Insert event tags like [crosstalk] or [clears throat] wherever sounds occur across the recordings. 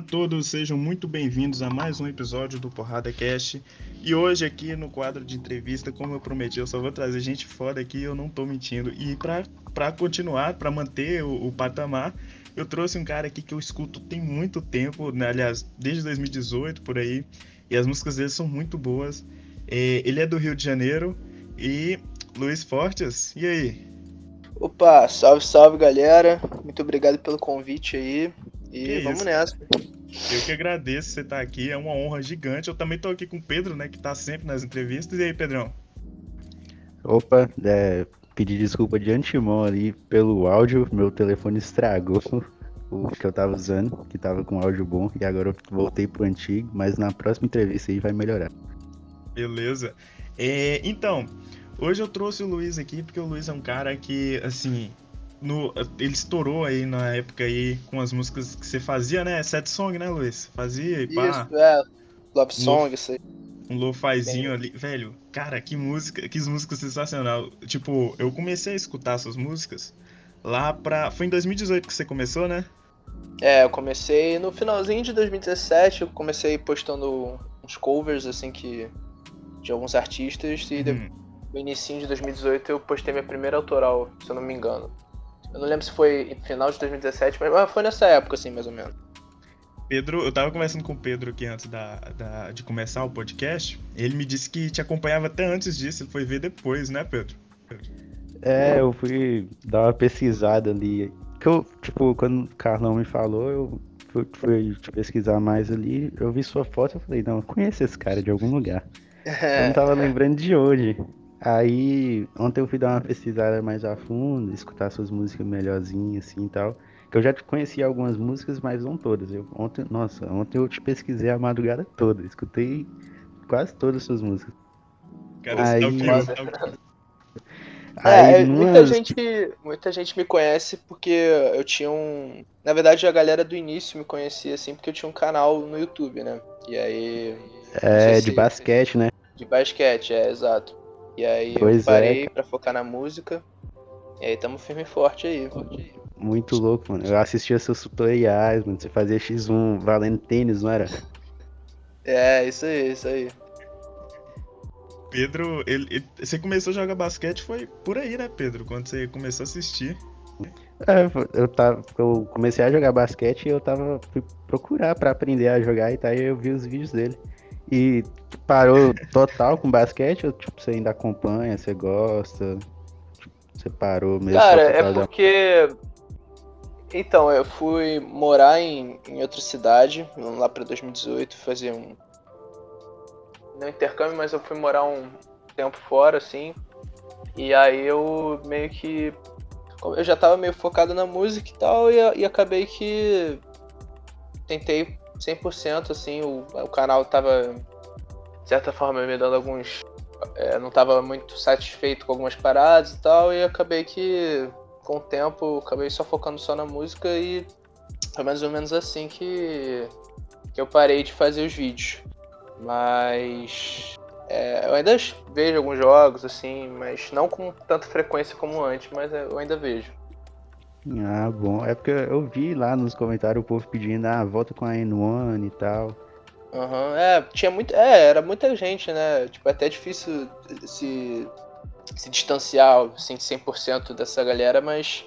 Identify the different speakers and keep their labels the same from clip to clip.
Speaker 1: a todos, sejam muito bem-vindos a mais um episódio do Porrada Cast. E hoje aqui no quadro de entrevista, como eu prometi, eu só vou trazer gente foda aqui, eu não tô mentindo. E para continuar, para manter o, o, patamar, eu trouxe um cara aqui que eu escuto tem muito tempo, né? aliás, desde 2018 por aí, e as músicas dele são muito boas. É, ele é do Rio de Janeiro e Luiz Fortes, e aí?
Speaker 2: Opa, salve, salve galera. Muito obrigado pelo convite aí. E que vamos isso? nessa.
Speaker 1: Eu que agradeço você estar aqui, é uma honra gigante. Eu também estou aqui com o Pedro, né, que está sempre nas entrevistas. E aí, Pedrão?
Speaker 3: Opa, é, pedir desculpa de antemão ali pelo áudio, meu telefone estragou [laughs] o que eu estava usando, que estava com áudio bom, e agora eu voltei pro antigo, mas na próxima entrevista aí vai melhorar.
Speaker 1: Beleza. É, então, hoje eu trouxe o Luiz aqui porque o Luiz é um cara que, assim, no, ele estourou aí na época aí com as músicas que você fazia, né? Set song, né, Luiz? Fazia e pá.
Speaker 2: Isso, é. Love song, isso aí.
Speaker 1: Um lo-fizinho ali. Velho, cara, que música, que música sensacional. Tipo, eu comecei a escutar essas músicas lá pra. Foi em 2018 que você começou, né?
Speaker 2: É, eu comecei no finalzinho de 2017, eu comecei postando uns covers, assim, que. de alguns artistas, e hum. no início de 2018 eu postei minha primeira autoral, se eu não me engano. Eu não lembro se foi final de 2017, mas foi nessa época, assim, mais ou menos.
Speaker 1: Pedro, eu tava conversando com o Pedro aqui antes da, da, de começar o podcast. Ele me disse que te acompanhava até antes disso, ele foi ver depois, né, Pedro?
Speaker 3: É, eu fui dar uma pesquisada ali. Que eu, tipo, quando o Carlão me falou, eu fui, fui pesquisar mais ali, eu vi sua foto e falei, não, eu conheço esse cara de algum lugar. eu não tava [laughs] lembrando de hoje. Aí, ontem eu fui dar uma pesquisada mais a fundo, escutar suas músicas melhorzinhas assim e tal. Que eu já te conhecia algumas músicas, mas não todas. Eu, ontem, nossa, ontem eu te pesquisei a madrugada toda, escutei quase todas as suas músicas.
Speaker 1: Cara, Aí, tá
Speaker 2: é, é muita, gente, muita gente me conhece porque eu tinha um. Na verdade, a galera do início me conhecia assim porque eu tinha um canal no YouTube, né? E aí.
Speaker 3: É, de se... basquete, né?
Speaker 2: De basquete, é, exato. E aí pois eu parei é. pra focar na música. E aí tamo firme e forte aí.
Speaker 3: Muito louco, mano. Eu assistia seus tutoriais, mano. Você fazia X1 valendo tênis, não era?
Speaker 2: É, isso aí, isso aí.
Speaker 1: Pedro, ele, ele, você começou a jogar basquete foi por aí, né, Pedro? Quando você começou a assistir.
Speaker 3: É, eu, tava, eu comecei a jogar basquete e eu tava fui procurar para aprender a jogar e tá aí eu vi os vídeos dele. E parou total com basquete ou tipo, você ainda acompanha, você gosta? Tipo, você parou mesmo?
Speaker 2: Cara, é porque. Então, eu fui morar em, em outra cidade, lá pra 2018, fazer um. Não intercâmbio, mas eu fui morar um tempo fora, assim. E aí eu meio que. Eu já tava meio focado na música e tal, e, e acabei que. Tentei 100%, assim, o, o canal tava, de certa forma, me dando alguns... É, não tava muito satisfeito com algumas paradas e tal, e acabei que, com o tempo, acabei só focando só na música e foi mais ou menos assim que, que eu parei de fazer os vídeos. Mas é, eu ainda vejo alguns jogos, assim, mas não com tanta frequência como antes, mas eu ainda vejo.
Speaker 3: Ah, bom. É porque eu vi lá nos comentários o povo pedindo, ah, volta com a N1 e tal.
Speaker 2: Aham, uhum. é, tinha muito. É, era muita gente, né? Tipo, é até difícil se, se distanciar, assim, 100% dessa galera, mas,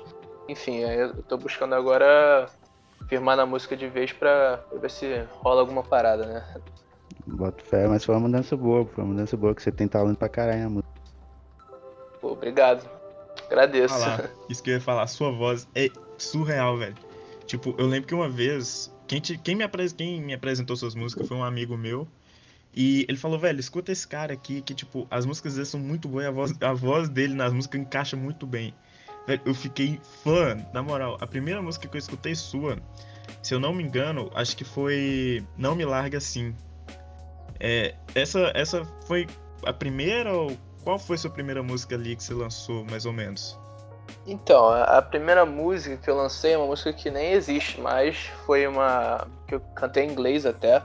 Speaker 2: enfim, eu tô buscando agora firmar na música de vez pra, pra ver se rola alguma parada, né?
Speaker 3: Boto fé, mas foi uma mudança boa, foi uma mudança boa que você tem talento pra caralho na música.
Speaker 2: Pô, obrigado. Agradeço.
Speaker 1: Falar, [laughs] isso que eu ia falar, sua voz é surreal, velho. Tipo, eu lembro que uma vez, quem, te, quem, me, apres, quem me apresentou suas músicas foi um amigo meu. E ele falou, velho, escuta esse cara aqui, que, tipo, as músicas dele são muito boas e a voz, a voz dele nas músicas encaixa muito bem. Velho, eu fiquei fã, na moral. A primeira música que eu escutei sua, se eu não me engano, acho que foi Não Me Larga Assim. É, essa, essa foi a primeira ou qual foi sua primeira música ali que você lançou, mais ou menos?
Speaker 2: Então, a primeira música que eu lancei é uma música que nem existe mais. Foi uma. que eu cantei em inglês até.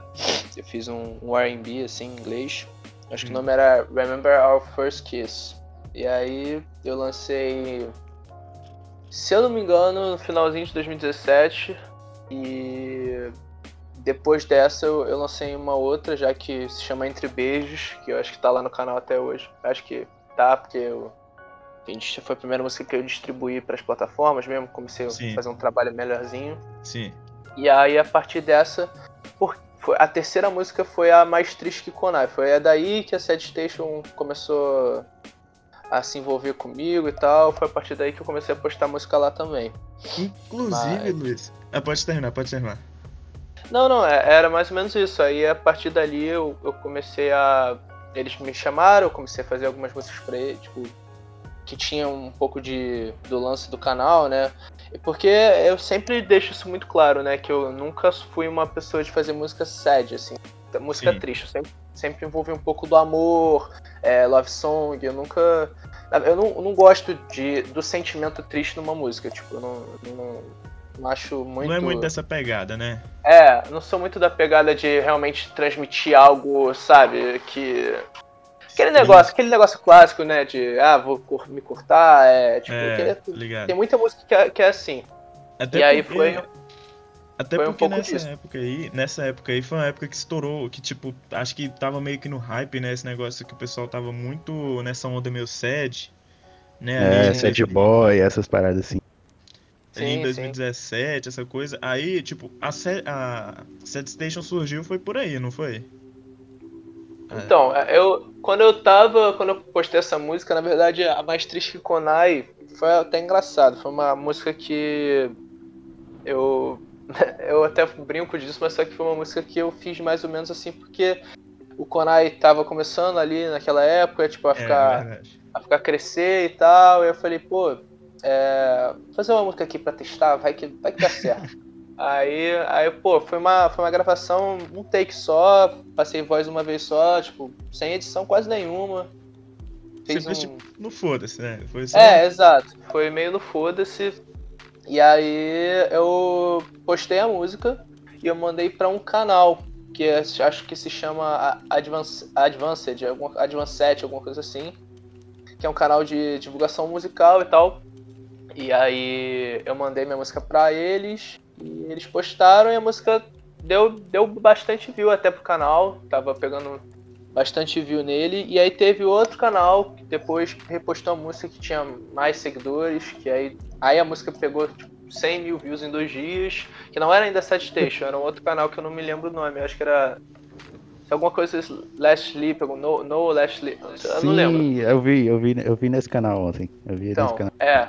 Speaker 2: Eu fiz um, um RB assim em inglês. Acho hum. que o hum. nome era Remember Our First Kiss. E aí eu lancei. Se eu não me engano, no finalzinho de 2017. E depois dessa eu, eu, lancei uma outra, já que se chama Entre Beijos, que eu acho que tá lá no canal até hoje. Acho que tá, porque eu, foi a primeira música que eu distribuí para as plataformas mesmo, comecei Sim. a fazer um trabalho melhorzinho.
Speaker 1: Sim.
Speaker 2: E aí a partir dessa, por, foi, a terceira música foi a mais triste que Konai. Foi a daí que a Sad Station começou a se envolver comigo e tal. Foi a partir daí que eu comecei a postar música lá também.
Speaker 1: Inclusive, Mas... Luiz. Ah, pode terminar, pode terminar.
Speaker 2: Não, não, é, era mais ou menos isso. Aí a partir dali eu, eu comecei a. Eles me chamaram, eu comecei a fazer algumas músicas pra eles, tipo, que tinha um pouco de do lance do canal, né? Porque eu sempre deixo isso muito claro, né? Que eu nunca fui uma pessoa de fazer música sad, assim. Música Sim. triste. Eu sempre, sempre envolvi um pouco do amor, é, love song. Eu nunca. Eu não, eu não gosto de, do sentimento triste numa música. Tipo, eu não, não, não acho muito.
Speaker 1: Não é muito dessa pegada, né?
Speaker 2: É, não sou muito da pegada de realmente transmitir algo, sabe? Que Aquele negócio, aquele negócio clássico, né? De ah, vou me cortar. É, tipo,
Speaker 1: é, é,
Speaker 2: tem muita música que é, que é assim.
Speaker 1: Até
Speaker 2: e aí foi.
Speaker 1: Até foi porque um nessa disso. época aí, nessa época aí foi uma época que estourou, que tipo, acho que tava meio que no hype, né? Esse negócio que o pessoal tava muito nessa onda meio sad,
Speaker 3: né? É, sad boy, essas paradas assim.
Speaker 1: Sim, em 2017, sim. essa coisa. Aí, tipo, a, a Sad Station surgiu foi por aí, não foi?
Speaker 2: É. Então, é, eu quando eu tava, quando eu postei essa música, na verdade, a mais triste que Konai foi até engraçado. Foi uma música que eu [laughs] eu até brinco disso, mas só que foi uma música que eu fiz mais ou menos assim porque o Konai tava começando ali naquela época, tipo, a é, ficar é a ficar crescer e tal. E eu falei, pô, é, fazer uma música aqui para testar, vai que vai que dá certo. [laughs] Aí, aí, pô, foi uma, foi uma gravação, um take só, passei voz uma vez só, tipo, sem edição quase nenhuma.
Speaker 1: Fez Você um... tipo, no foda-se, né? Foi só...
Speaker 2: É, exato. Foi meio no foda-se. E aí eu postei a música e eu mandei para um canal que é, acho que se chama Advance, Advanced, alguma, Advanced, alguma coisa assim. Que é um canal de divulgação musical e tal. E aí eu mandei minha música pra eles. E eles postaram e a música deu, deu bastante view até pro canal. Tava pegando bastante view nele. E aí teve outro canal que depois repostou a música que tinha mais seguidores. Que aí, aí a música pegou tipo, 100 mil views em dois dias. Que não era ainda Set Station, era um outro canal que eu não me lembro o nome. Acho que era alguma coisa Last Sleep, no, no Last Sleep, eu Sim, não lembro.
Speaker 3: Eu vi, eu vi, eu vi nesse canal ontem. Eu vi
Speaker 2: então,
Speaker 3: nesse canal.
Speaker 2: É.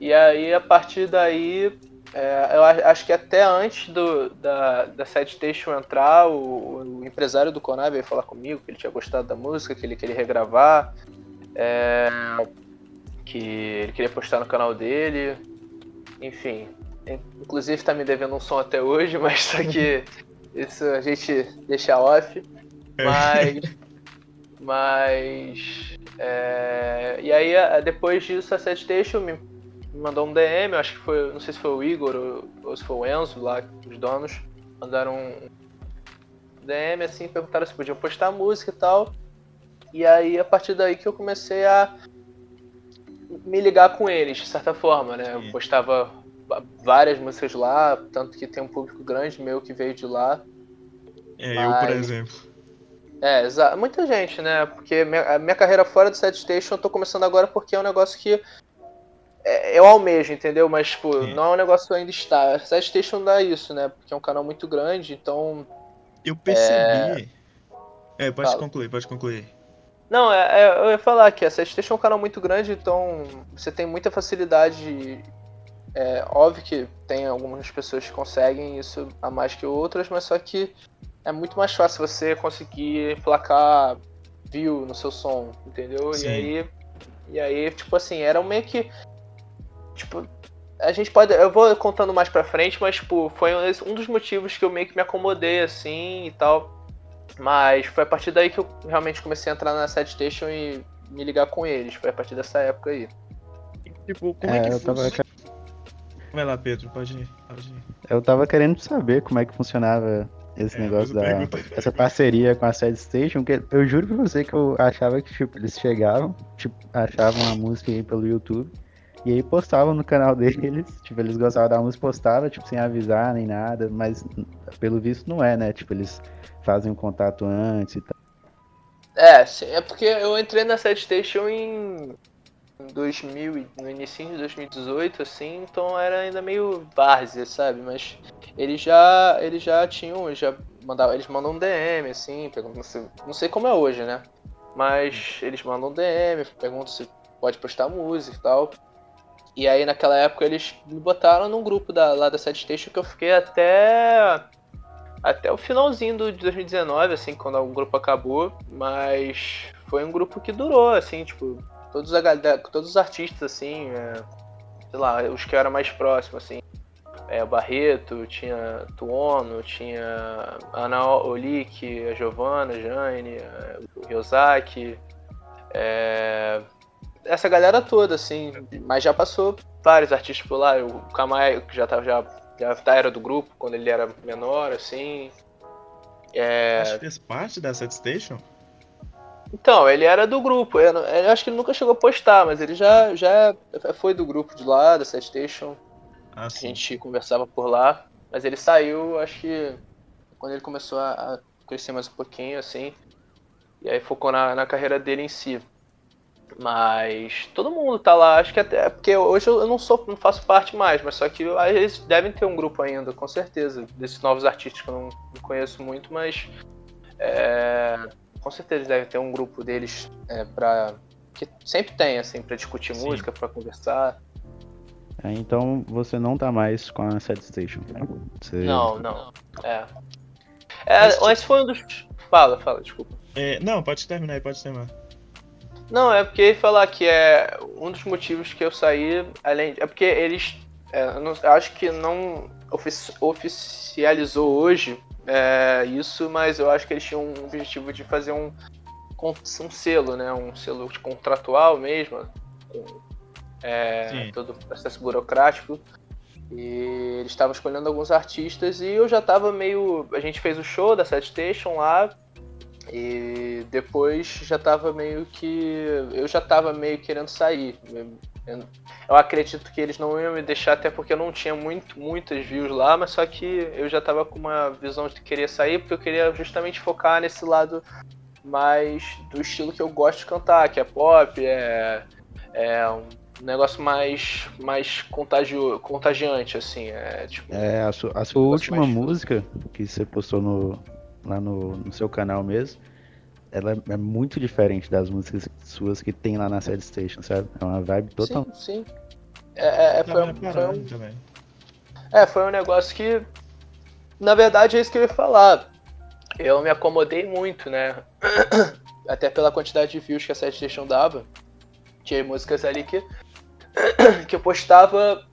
Speaker 2: E aí a partir daí é, eu acho que até antes do, da, da Station entrar, o, o, empresário do Konami veio falar comigo que ele tinha gostado da música, que ele queria regravar, é, que ele queria postar no canal dele, enfim. Inclusive está me devendo um som até hoje, [laughs] mas só que isso a gente deixa off. Mas. mas. É, e aí, depois disso, a Set Station me me mandou um DM, acho que foi, não sei se foi o Igor ou, ou se foi o Enzo lá, os donos, mandaram um DM assim, perguntaram se podiam postar música e tal. E aí a partir daí que eu comecei a me ligar com eles, de certa forma, né? Eu postava várias músicas lá, tanto que tem um público grande meu que veio de lá.
Speaker 1: É, Mas... eu, por exemplo.
Speaker 2: É, exato. Muita gente, né? Porque minha, a minha carreira fora do Set Station eu tô começando agora porque é um negócio que eu almejo, entendeu? Mas, tipo, Sim. não é um negócio ainda está. A Station dá isso, né? Porque é um canal muito grande, então.
Speaker 1: Eu percebi. É, é pode Fala. concluir, pode concluir.
Speaker 2: Não, é, é, eu ia falar que a Station é um canal muito grande, então você tem muita facilidade. É óbvio que tem algumas pessoas que conseguem isso a mais que outras, mas só que é muito mais fácil você conseguir placar view no seu som, entendeu? Sim. E aí, e aí, tipo assim, era meio que Tipo, a gente pode. Eu vou contando mais pra frente, mas, tipo, foi um dos motivos que eu meio que me acomodei assim e tal. Mas foi a partir daí que eu realmente comecei a entrar na Set Station e me ligar com eles. Foi a partir dessa época aí.
Speaker 1: Tipo, como é, é que funciona? Tava... Vai lá, Pedro, pode ir, pode ir.
Speaker 3: Eu tava querendo saber como é que funcionava esse é, negócio da. Essa parceria com a Set Station, que eu juro pra você que eu achava que, tipo, eles chegavam, tipo, achavam a música aí pelo YouTube E aí postavam no canal deles, [laughs] tipo, eles gostavam da música, postavam, tipo, sem avisar nem nada, mas pelo visto não é, né? Tipo, eles fazem um contato antes e tal.
Speaker 2: É, é porque eu entrei na Set Station em 2000, no início de 2018, assim, então era ainda meio várzea, sabe? Mas eles já, eles já tinham, já mandavam, eles mandam um DM, assim, perguntam se, não sei como é hoje, né? Mas eles mandam um DM, perguntam se pode postar música e tal. E aí naquela época eles me botaram num grupo da, lá da Set Station que eu fiquei até até o finalzinho do, de 2019, assim, quando o grupo acabou, mas foi um grupo que durou, assim, tipo, todos, a, todos os artistas, assim, é, sei lá, os que eram mais próximos, assim, é, o Barreto, tinha Tuono, tinha Ana Olick, a Giovanna, a Jane, o Ryosaki, é, essa galera toda, assim, mas já passou vários artistas por lá, o Kamae, que já tava já, já era do grupo quando ele era menor, assim.
Speaker 1: É... Acho que fez parte da Set Station?
Speaker 2: Então, ele era do grupo. Eu, eu, acho que ele nunca chegou a postar, mas ele já, já foi do grupo de lá, da Set Station. Ah, a gente conversava por lá. Mas ele saiu, acho que quando ele começou a, a crescer mais um pouquinho, assim. E aí focou na, na carreira dele em si. Mas todo mundo tá lá, acho que até. Porque hoje eu não sou, não faço parte mais, mas só que eles devem ter um grupo ainda, com certeza, desses novos artistas que eu não, não conheço muito, mas. É, com certeza eles devem ter um grupo deles é, pra. Que sempre tem, assim, pra discutir Sim. música, pra conversar.
Speaker 3: É, então você não tá mais com a Sad Station.
Speaker 2: Você... Não, não. É. é esse foi um dos. Fala, fala, desculpa.
Speaker 1: É, não, pode terminar aí, pode terminar.
Speaker 2: Não, é porque falar que é um dos motivos que eu saí, além. É porque eles. É, eu, não, acho que não ofici oficializou hoje é, isso, mas eu acho que eles tinham um objetivo de fazer um, um selo, né? Um selo contratual mesmo, com é, todo o processo burocrático. E eles estavam escolhendo alguns artistas e eu já estava meio. A gente fez o show da Set Station lá, e depois já tava meio que. Eu já tava meio querendo sair. Eu acredito que eles não iam me deixar, até porque eu não tinha muito, muitas views lá, mas só que eu já tava com uma visão de querer sair, porque eu queria justamente focar nesse lado mais do estilo que eu gosto de cantar, que é pop, é, é um negócio mais, mais contagio, contagiante, assim. É, tipo,
Speaker 3: é a, su, a sua última mais... música que você postou no, lá no, no seu canal mesmo, ela é muito diferente das músicas suas que tem lá na Sad Station, sabe? É uma vibe total.
Speaker 2: Sim, sim. É, é, é foi, um, foi um... É, foi um negócio que. Na verdade é isso que eu ia falar. Eu me acomodei muito, né? [coughs] Até pela quantidade de views que a Sad Station dava. Tinha músicas ali que. [coughs] que eu postava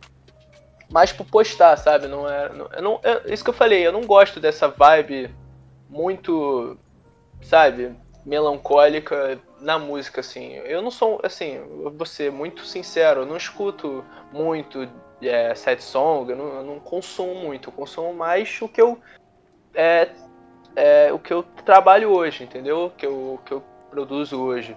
Speaker 2: mais por postar, sabe? Não é, não, não, é isso que eu falei, eu não gosto dessa vibe muito, sabe, melancólica na música, assim. Eu não sou, assim, vou ser muito sincero, eu não escuto muito é, sad song, eu não, eu não, consumo muito, eu consumo mais o que eu é, é, o que eu trabalho hoje, entendeu? O que eu, que eu produzo hoje.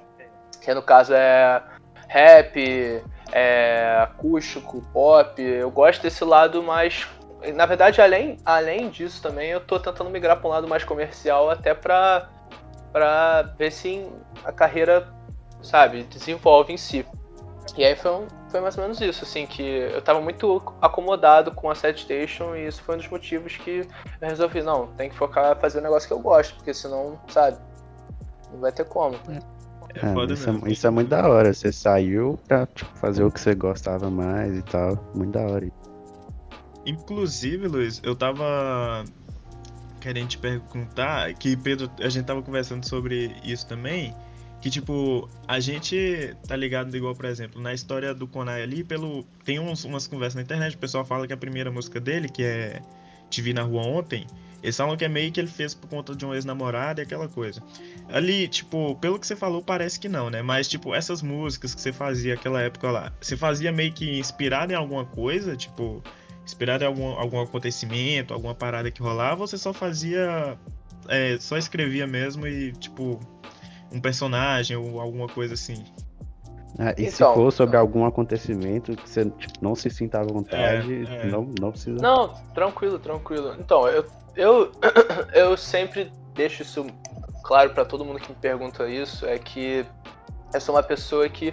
Speaker 2: Que no caso é rap, é, acústico, pop. Eu gosto desse lado mais na verdade, além, além disso também, eu tô tentando migrar para um lado mais comercial até para para ver se a carreira, sabe, desenvolve em si. E aí foi, um, foi mais ou menos isso, assim, que eu tava muito acomodado com a Set Station e isso foi um dos motivos que eu resolvi, não, tem que focar em fazer o um negócio que eu gosto, porque senão, sabe, não vai ter como.
Speaker 3: É, é isso, é, isso, é, muito da hora, você saiu pra tipo, fazer o que você gostava mais e tal, muito da hora.
Speaker 1: Inclusive, Luiz, eu tava querendo te perguntar, que Pedro, a gente tava conversando sobre isso também, que tipo, a gente tá ligado igual, por exemplo, na história do Konai ali, pelo tem uns, umas conversas na internet, o pessoal fala que a primeira música dele, que é Te Vi na Rua Ontem, eles falam que é meio que ele fez por conta de um ex-namorado e aquela coisa. Ali, tipo, pelo que você falou, parece que não, né? Mas, tipo, essas músicas que você fazia aquela época lá, você fazia meio que inspirado em alguma coisa, tipo, inspirado em algum, algum acontecimento, alguma parada que rolava, ou você só fazia. É, só escrevia mesmo e, tipo, um personagem ou alguma coisa assim?
Speaker 3: Ah, e se
Speaker 2: Então,
Speaker 3: for sobre algum acontecimento que você tipo, não se sinta à vontade,
Speaker 1: É, é.
Speaker 3: Não, não precisa.
Speaker 2: Não, tranquilo, tranquilo. Então, eu, eu, [coughs] eu sempre deixo isso claro pra todo mundo que me pergunta isso, é que eu sou uma pessoa que.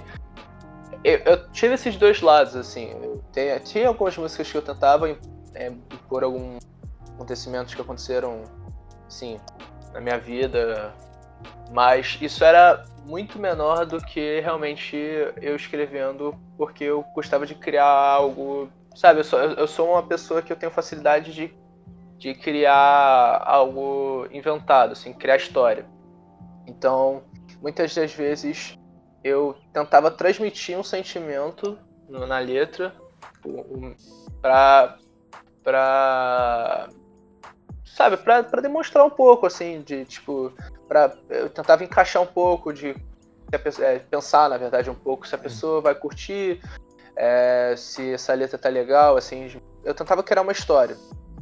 Speaker 2: Eu, eu tive esses dois lados, assim. Tenho- tinha algumas músicas que eu tentava é, impor alguns acontecimentos que aconteceram, assim, na minha vida, mas isso era muito menor do que realmente eu escrevendo, porque eu gostava de criar algo Sabe, eu sou, eu sou uma pessoa que eu tenho facilidade de, de criar algo inventado, assim, criar história. Então, muitas das vezes eu tentava transmitir um sentimento na letra pra. pra. sabe, pra demonstrar um pouco, assim, de tipo. Pra, eu tentava encaixar um pouco de. pessoa- é, pensar, na verdade, um pouco se a pessoa vai curtir, é, se essa letra tá legal, assim. Eu tentava criar uma história.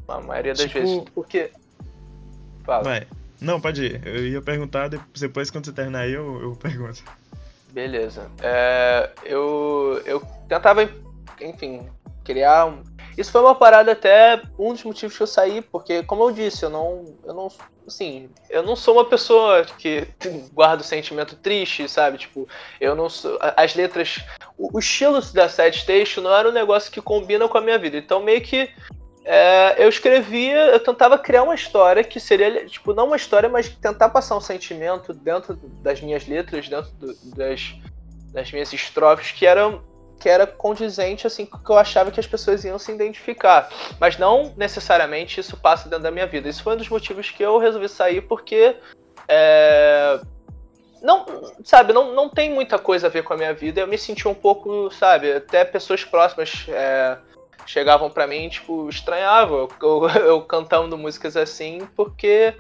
Speaker 2: A maioria das
Speaker 1: Tipo-
Speaker 2: vezes. Porque. Fala.
Speaker 1: Vai. Não, pode ir. Eu ia perguntar, de- depois quando você terminar aí, eu, eu pergunto.
Speaker 2: Beleza. É, eu, eu tentava, enfim, criar um. Isso foi uma parada até um dos motivos que eu saí, porque, como eu disse, eu não. Eu não. Assim, eu não sou uma pessoa que [laughs] guarda o sentimento triste, sabe? Tipo, eu não sou. As letras. O, o estilo da Sad Station não era um negócio que combina com a minha vida. Então meio que. É, eu escrevia, eu tentava criar uma história que seria, tipo, não uma história, mas tentar passar um sentimento dentro das minhas letras, dentro do- das, das minhas estrofes, que eram que era condizente assim que eu achava que as pessoas iam se identificar. Mas não necessariamente isso passa dentro da minha vida. Isso foi um dos motivos que eu resolvi sair, porque é, não, sabe, não, não tem muita coisa a ver com a minha vida. Eu me senti um pouco, sabe, até pessoas próximas é, chegavam pra mim, tipo, estranhavam eu, eu, [laughs] eu cantando músicas assim, porque,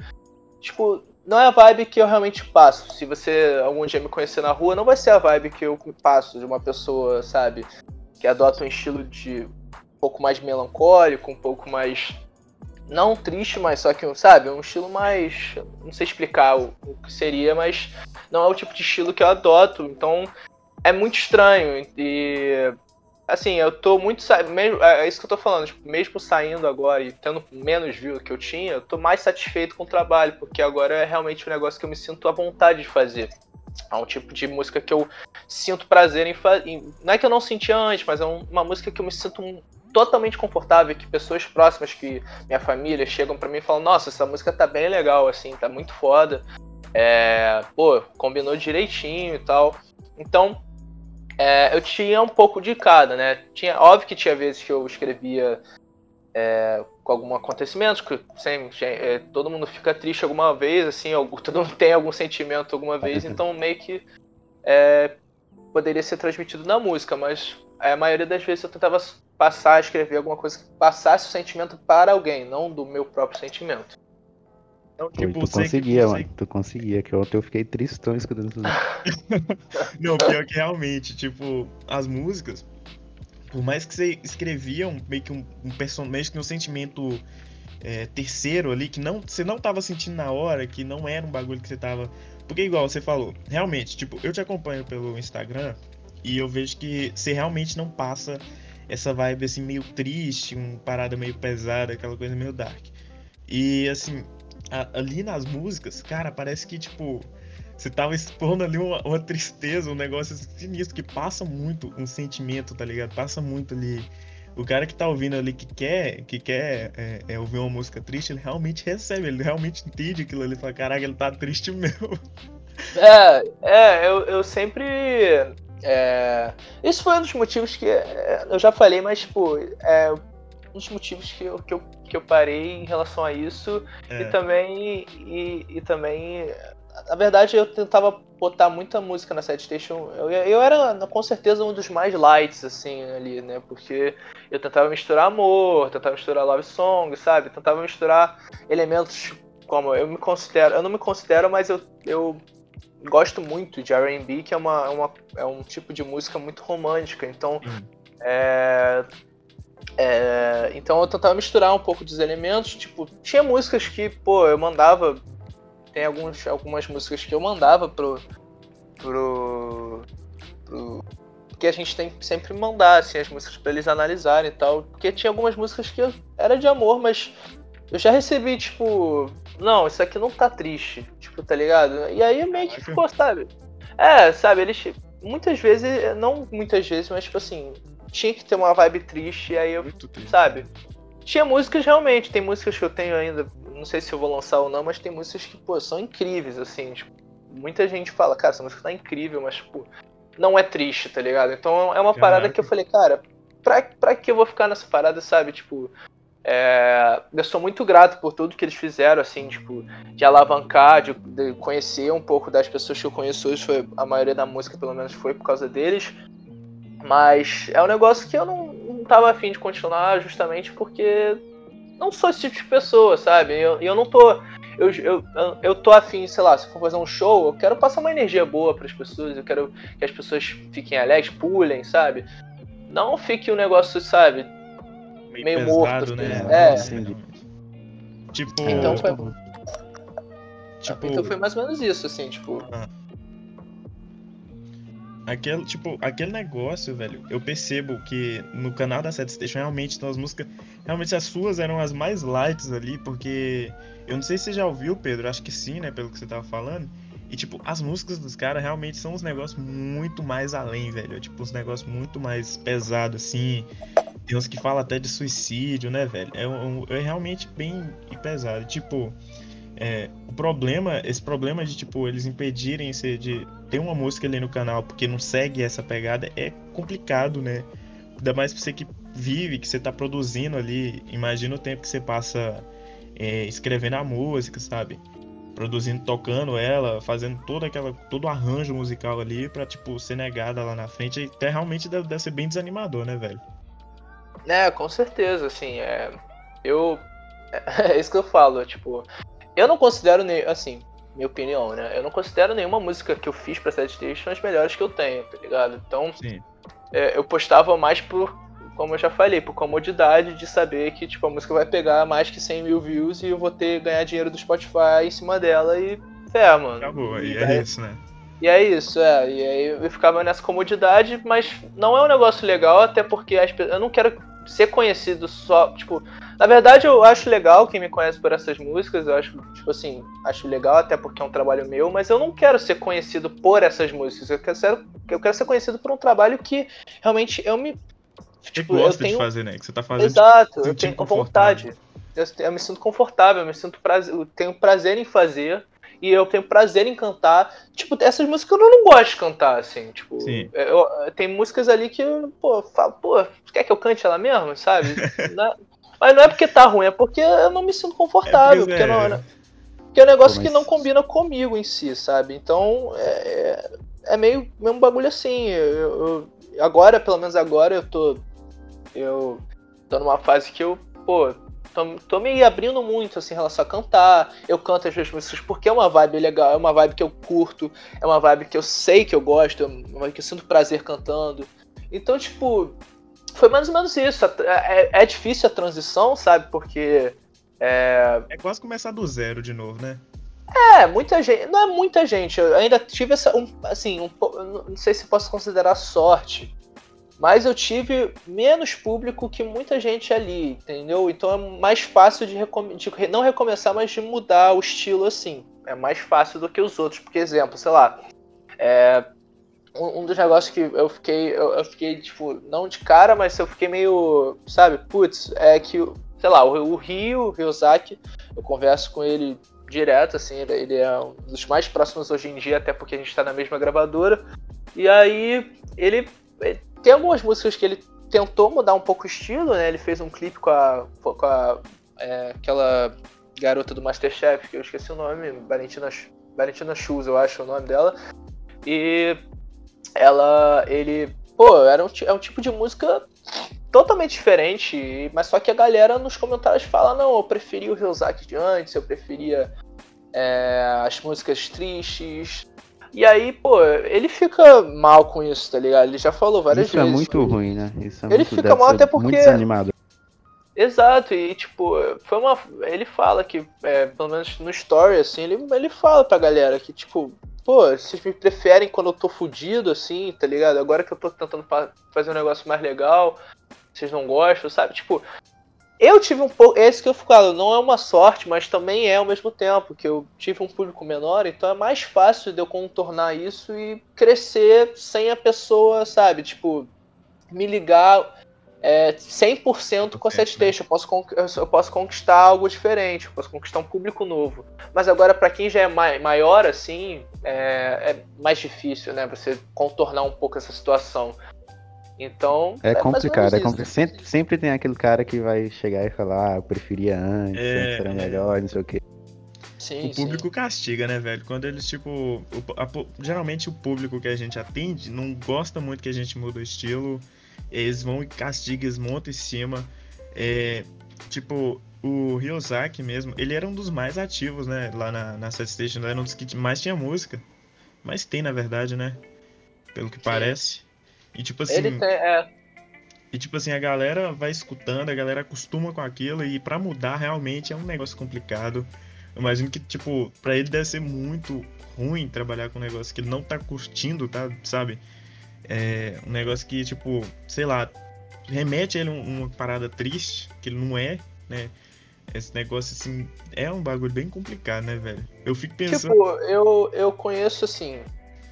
Speaker 2: tipo, não é a vibe que eu realmente passo. Se você algum dia me conhecer na rua, não vai ser a vibe que eu passo de uma pessoa, sabe, que adota um estilo de um pouco mais melancólico, um pouco mais não triste, mas só que, sabe, um estilo mais, não sei explicar o, o que seria, mas não é o tipo de estilo que eu adoto. Então, é muito estranho e assim, eu tô muito mesmo, é isso que eu tô falando, tipo, mesmo saindo agora e tendo menos view que eu tinha, eu tô mais satisfeito com o trabalho, porque agora é realmente um negócio que eu me sinto à vontade de fazer. É um tipo de música que eu sinto prazer em fazer. Não é que eu não sentia antes, mas é um- uma música que eu me sinto um- totalmente confortável, que pessoas próximas, que minha família, chegam pra mim e falam, nossa, essa música tá bem legal, assim, tá muito foda. É, pô, combinou direitinho e tal. Então, é, eu tinha um pouco de cada, né? Tinha, óbvio que tinha vezes que eu escrevia é, com algum acontecimento, que sempre, é, todo mundo fica triste alguma vez, assim, algum- [laughs] todo mundo tem algum sentimento alguma vez, então meio que é, poderia ser transmitido na música, mas a maioria das vezes eu tentava passar, escrever alguma coisa que passasse o sentimento para alguém, não do meu próprio sentimento.
Speaker 1: Então, tipo,
Speaker 3: tu conseguia, mano. Tu conseguia, que ontem eu fiquei tristão escutando isso. [laughs]
Speaker 1: Não, pior que realmente, tipo, as músicas, por mais que você escrevia um, meio que um, um personagem, que um sentimento é, terceiro ali, que não, você não tava sentindo na hora, que não era um bagulho que você tava. Porque, igual você falou, realmente, tipo, eu te acompanho pelo Instagram e eu vejo que você realmente não passa essa vibe assim, meio triste, uma parada meio pesada, aquela coisa meio dark. E assim, ali nas músicas, cara, parece que, tipo, você tava expondo ali uma, uma tristeza, um negócio sinistro que passa muito um sentimento, tá ligado? Passa muito ali. O cara que tá ouvindo ali que quer, que quer é, é, ouvir uma música triste, ele realmente recebe, ele realmente entende aquilo ali. Fala, caraca, ele tá triste [laughs] mesmo.
Speaker 2: É, é, eu, eu sempre. é, isso foi um dos motivos que. é, eu já falei, mas, tipo, é um dos motivos que eu, que eu, que eu parei em relação a isso.
Speaker 1: É.
Speaker 2: E também. E, e também. Na verdade, eu tentava botar muita música na Set Station. Eu, eu era, com certeza, um dos mais lights, assim, ali, né? Porque eu tentava misturar amor, tentava misturar love song, sabe? Tentava misturar elementos como eu me considero. Eu não me considero, mas eu, eu gosto muito de R&B, que é, uma, uma, é um tipo de música muito romântica. Então,
Speaker 1: Hum.
Speaker 2: é, é, então eu tentava misturar um pouco dos elementos. Tipo, tinha músicas que, pô, eu mandava. Tem alguns, algumas músicas que eu mandava pro. pro. pro... Porque a gente tem que sempre mandar assim, as músicas pra eles analisarem e tal. Porque tinha algumas músicas que era de amor, mas eu já recebi, tipo, não, isso aqui não tá triste, tipo, tá ligado? E aí meio que ficou, sabe? É, sabe, eles muitas vezes, não muitas vezes, mas tipo assim, tinha que ter uma vibe triste, e aí eu, sabe? Tinha músicas realmente, tem músicas que eu tenho ainda, não sei se eu vou lançar ou não, mas tem músicas que, pô, são incríveis, assim, tipo, muita gente fala, cara, essa música tá incrível, mas, tipo, não é triste, tá ligado? Então é uma Caraca. parada que eu falei, cara, pra, pra que eu vou ficar nessa parada, sabe? Tipo, é, eu sou muito grato por tudo que eles fizeram, assim, tipo, de alavancar, de, de, conhecer um pouco das pessoas que eu conheço hoje. Foi, a maioria da música, pelo menos, foi por causa deles. Mas é um negócio que eu não, não tava afim de continuar, justamente porque não sou esse tipo de pessoa, sabe? Eu, eu não tô. Eu, eu, eu tô afim, sei lá, se for fazer um show, eu quero passar uma energia boa para as pessoas, eu quero que as pessoas fiquem alegres, pulem, sabe? Não fique um negócio, sabe?
Speaker 1: meio,
Speaker 2: meio
Speaker 1: pesado,
Speaker 2: morto,
Speaker 1: né?
Speaker 2: É.
Speaker 1: Assim, tipo.
Speaker 2: Então foi.
Speaker 1: Tipo,
Speaker 2: Então foi mais ou menos isso, assim, tipo.
Speaker 1: Aquele, tipo, aquele negócio, velho, eu percebo que no canal da Set Station realmente então, as músicas. Realmente as suas eram as mais lights ali, porque. Eu não sei se você já ouviu, Pedro, acho que sim, né, pelo que você tava falando. E, tipo, as músicas dos caras realmente são uns negócios muito mais além, velho. Tipo, uns negócios muito mais pesados, assim. Tem uns que falam até de suicídio, né, velho? É, um, é realmente bem pesado. Tipo, é, o problema, esse problema de, tipo, eles impedirem esse, de ter uma música ali no canal porque não segue essa pegada é complicado, né? Ainda mais pra você que vive, que você tá produzindo ali. Imagina o tempo que você passa é, escrevendo a música, sabe? Produzindo, tocando ela, fazendo todo aquela, todo o arranjo musical ali pra, tipo, ser negada lá na frente. Até realmente deve, deve ser bem desanimador, né, velho?
Speaker 2: É, com certeza, assim, é. Eu. [laughs] É isso que eu falo, tipo. Eu não considero, nem assim, minha opinião, né? Eu não considero nenhuma música que eu fiz pra Sad Station as melhores que eu tenho, tá ligado? Então, é, eu postava mais por, como eu já falei, por comodidade de saber que, tipo, a música vai pegar mais que 100 mil views e eu vou ter ganhar dinheiro do Spotify em cima dela e fé, mano.
Speaker 1: Acabou, e, e é, é isso, né?
Speaker 2: E é isso, é. E aí eu ficava nessa comodidade, mas não é um negócio legal, até porque as, eu não quero ser conhecido só, tipo, na verdade eu acho legal quem me conhece por essas músicas, eu acho, tipo assim, acho legal até porque é um trabalho meu, mas eu não quero ser conhecido por essas músicas, eu quero ser, eu quero ser conhecido por um trabalho que realmente eu me
Speaker 1: tipo, eu tenho... de fazer, né? Que você tá fazendo.
Speaker 2: Exato, eu tenho vontade. Eu, eu, me sinto confortável, eu me sinto prazer, eu tenho prazer em fazer e eu tenho prazer em cantar. Tipo, essas músicas eu não gosto de cantar, assim. Tipo, eu, tem músicas ali que, pô, falo, pô, quer que eu cante ela mesmo, sabe? [laughs] mas não é porque tá ruim, é porque eu não me sinto confortável. É, porque, é. não, né? porque é um negócio pô, mas... que não combina comigo em si, sabe? Então, é, é meio, meio um bagulho assim. Eu, eu, agora, pelo menos agora, eu tô. Eu tô numa fase que eu, pô, tô, tô me abrindo muito assim, em relação a cantar. Eu canto as minhas músicas porque é uma vibe legal, é uma vibe que eu curto, é uma vibe que eu sei que eu gosto, é uma vibe que eu sinto prazer cantando. Então, tipo, foi mais ou menos isso. É, é difícil a transição, sabe? Porque. É...
Speaker 1: é quase começar do zero de novo, né?
Speaker 2: É, muita gente. Não é muita gente. Eu ainda tive essa. Um, assim, um, não sei se posso considerar sorte. Mas eu tive menos público que muita gente ali, entendeu? Então é mais fácil de, recom de não recomeçar, mas de mudar o estilo assim. É mais fácil do que os outros. Porque, exemplo, sei lá. É, um, dos negócios que eu fiquei, eu, eu, fiquei, tipo, não de cara, mas eu fiquei meio, sabe, putz, é que, sei lá, o, o Rio, o eu converso com ele direto, assim, ele, ele, é um dos mais próximos hoje em dia, até porque a gente tá na mesma gravadora. E aí, ele tem algumas músicas que ele tentou mudar um pouco o estilo, né? Ele fez um clipe com a, com a é, aquela garota do Masterchef, que eu esqueci o nome, Valentina, Valentina Schulz, eu acho o nome dela. E ela, ele, pô, era um, é um tipo de música totalmente diferente, mas só que a galera nos comentários fala, não, eu preferia o Ryuzaki de antes, eu preferia é, as músicas tristes, e aí, pô, ele fica mal com isso, tá ligado? Ele já falou várias
Speaker 3: isso
Speaker 2: vezes.
Speaker 3: Isso é muito ruim, né? Isso é
Speaker 2: ele
Speaker 3: muito,
Speaker 2: fica mal até porque.
Speaker 3: Muito desanimado.
Speaker 2: Exato, e tipo, foi uma. Ele fala que, é, pelo menos no story, assim, ele, ele fala pra galera que, tipo, pô, vocês me preferem quando eu tô fudido, assim, tá ligado? Agora que eu tô tentando fazer um negócio mais legal, vocês não gostam, sabe? Tipo, eu tive um pouco. É isso que eu falo, não é uma sorte, mas também é ao mesmo tempo, que eu tive um público menor, então é mais fácil de eu contornar isso e crescer sem a pessoa, sabe? Tipo, me ligar é, 100% com a set station. Eu posso, eu posso conquistar algo diferente, eu posso conquistar um público novo. Mas agora, para quem já é maior, assim, é, é, mais difícil, né? Você contornar um pouco essa situação. Então.
Speaker 3: É, é complicado, é complicado. Sempre, sempre, tem aquele cara que vai chegar e falar, ah, eu preferia antes, é, antes era melhor, não sei o quê.
Speaker 1: Sim, o público sim. castiga, né, velho? Quando eles, tipo. O, a, geralmente o público que a gente atende não gosta muito que a gente muda o estilo eles vão e castigam, eles montam em cima. É, tipo, o Ryozaki mesmo, ele era um dos mais ativos, né? Lá na, na Set Station, era um dos que mais tinha música. Mas tem, na verdade, né? Pelo que Sim. parece. E tipo assim. Ele tem, é. E tipo assim, a galera vai escutando, a galera acostuma com aquilo, e para mudar realmente é um negócio complicado. Eu imagino que, tipo, pra ele deve ser muito ruim trabalhar com um negócio que ele não tá curtindo, tá? Sabe? É um negócio que, tipo, sei lá, remete a ele uma parada triste, que ele não é, né? Esse negócio, assim, é um bagulho bem complicado, né, velho? Eu fico pensando.
Speaker 2: Tipo, eu, eu conheço, assim,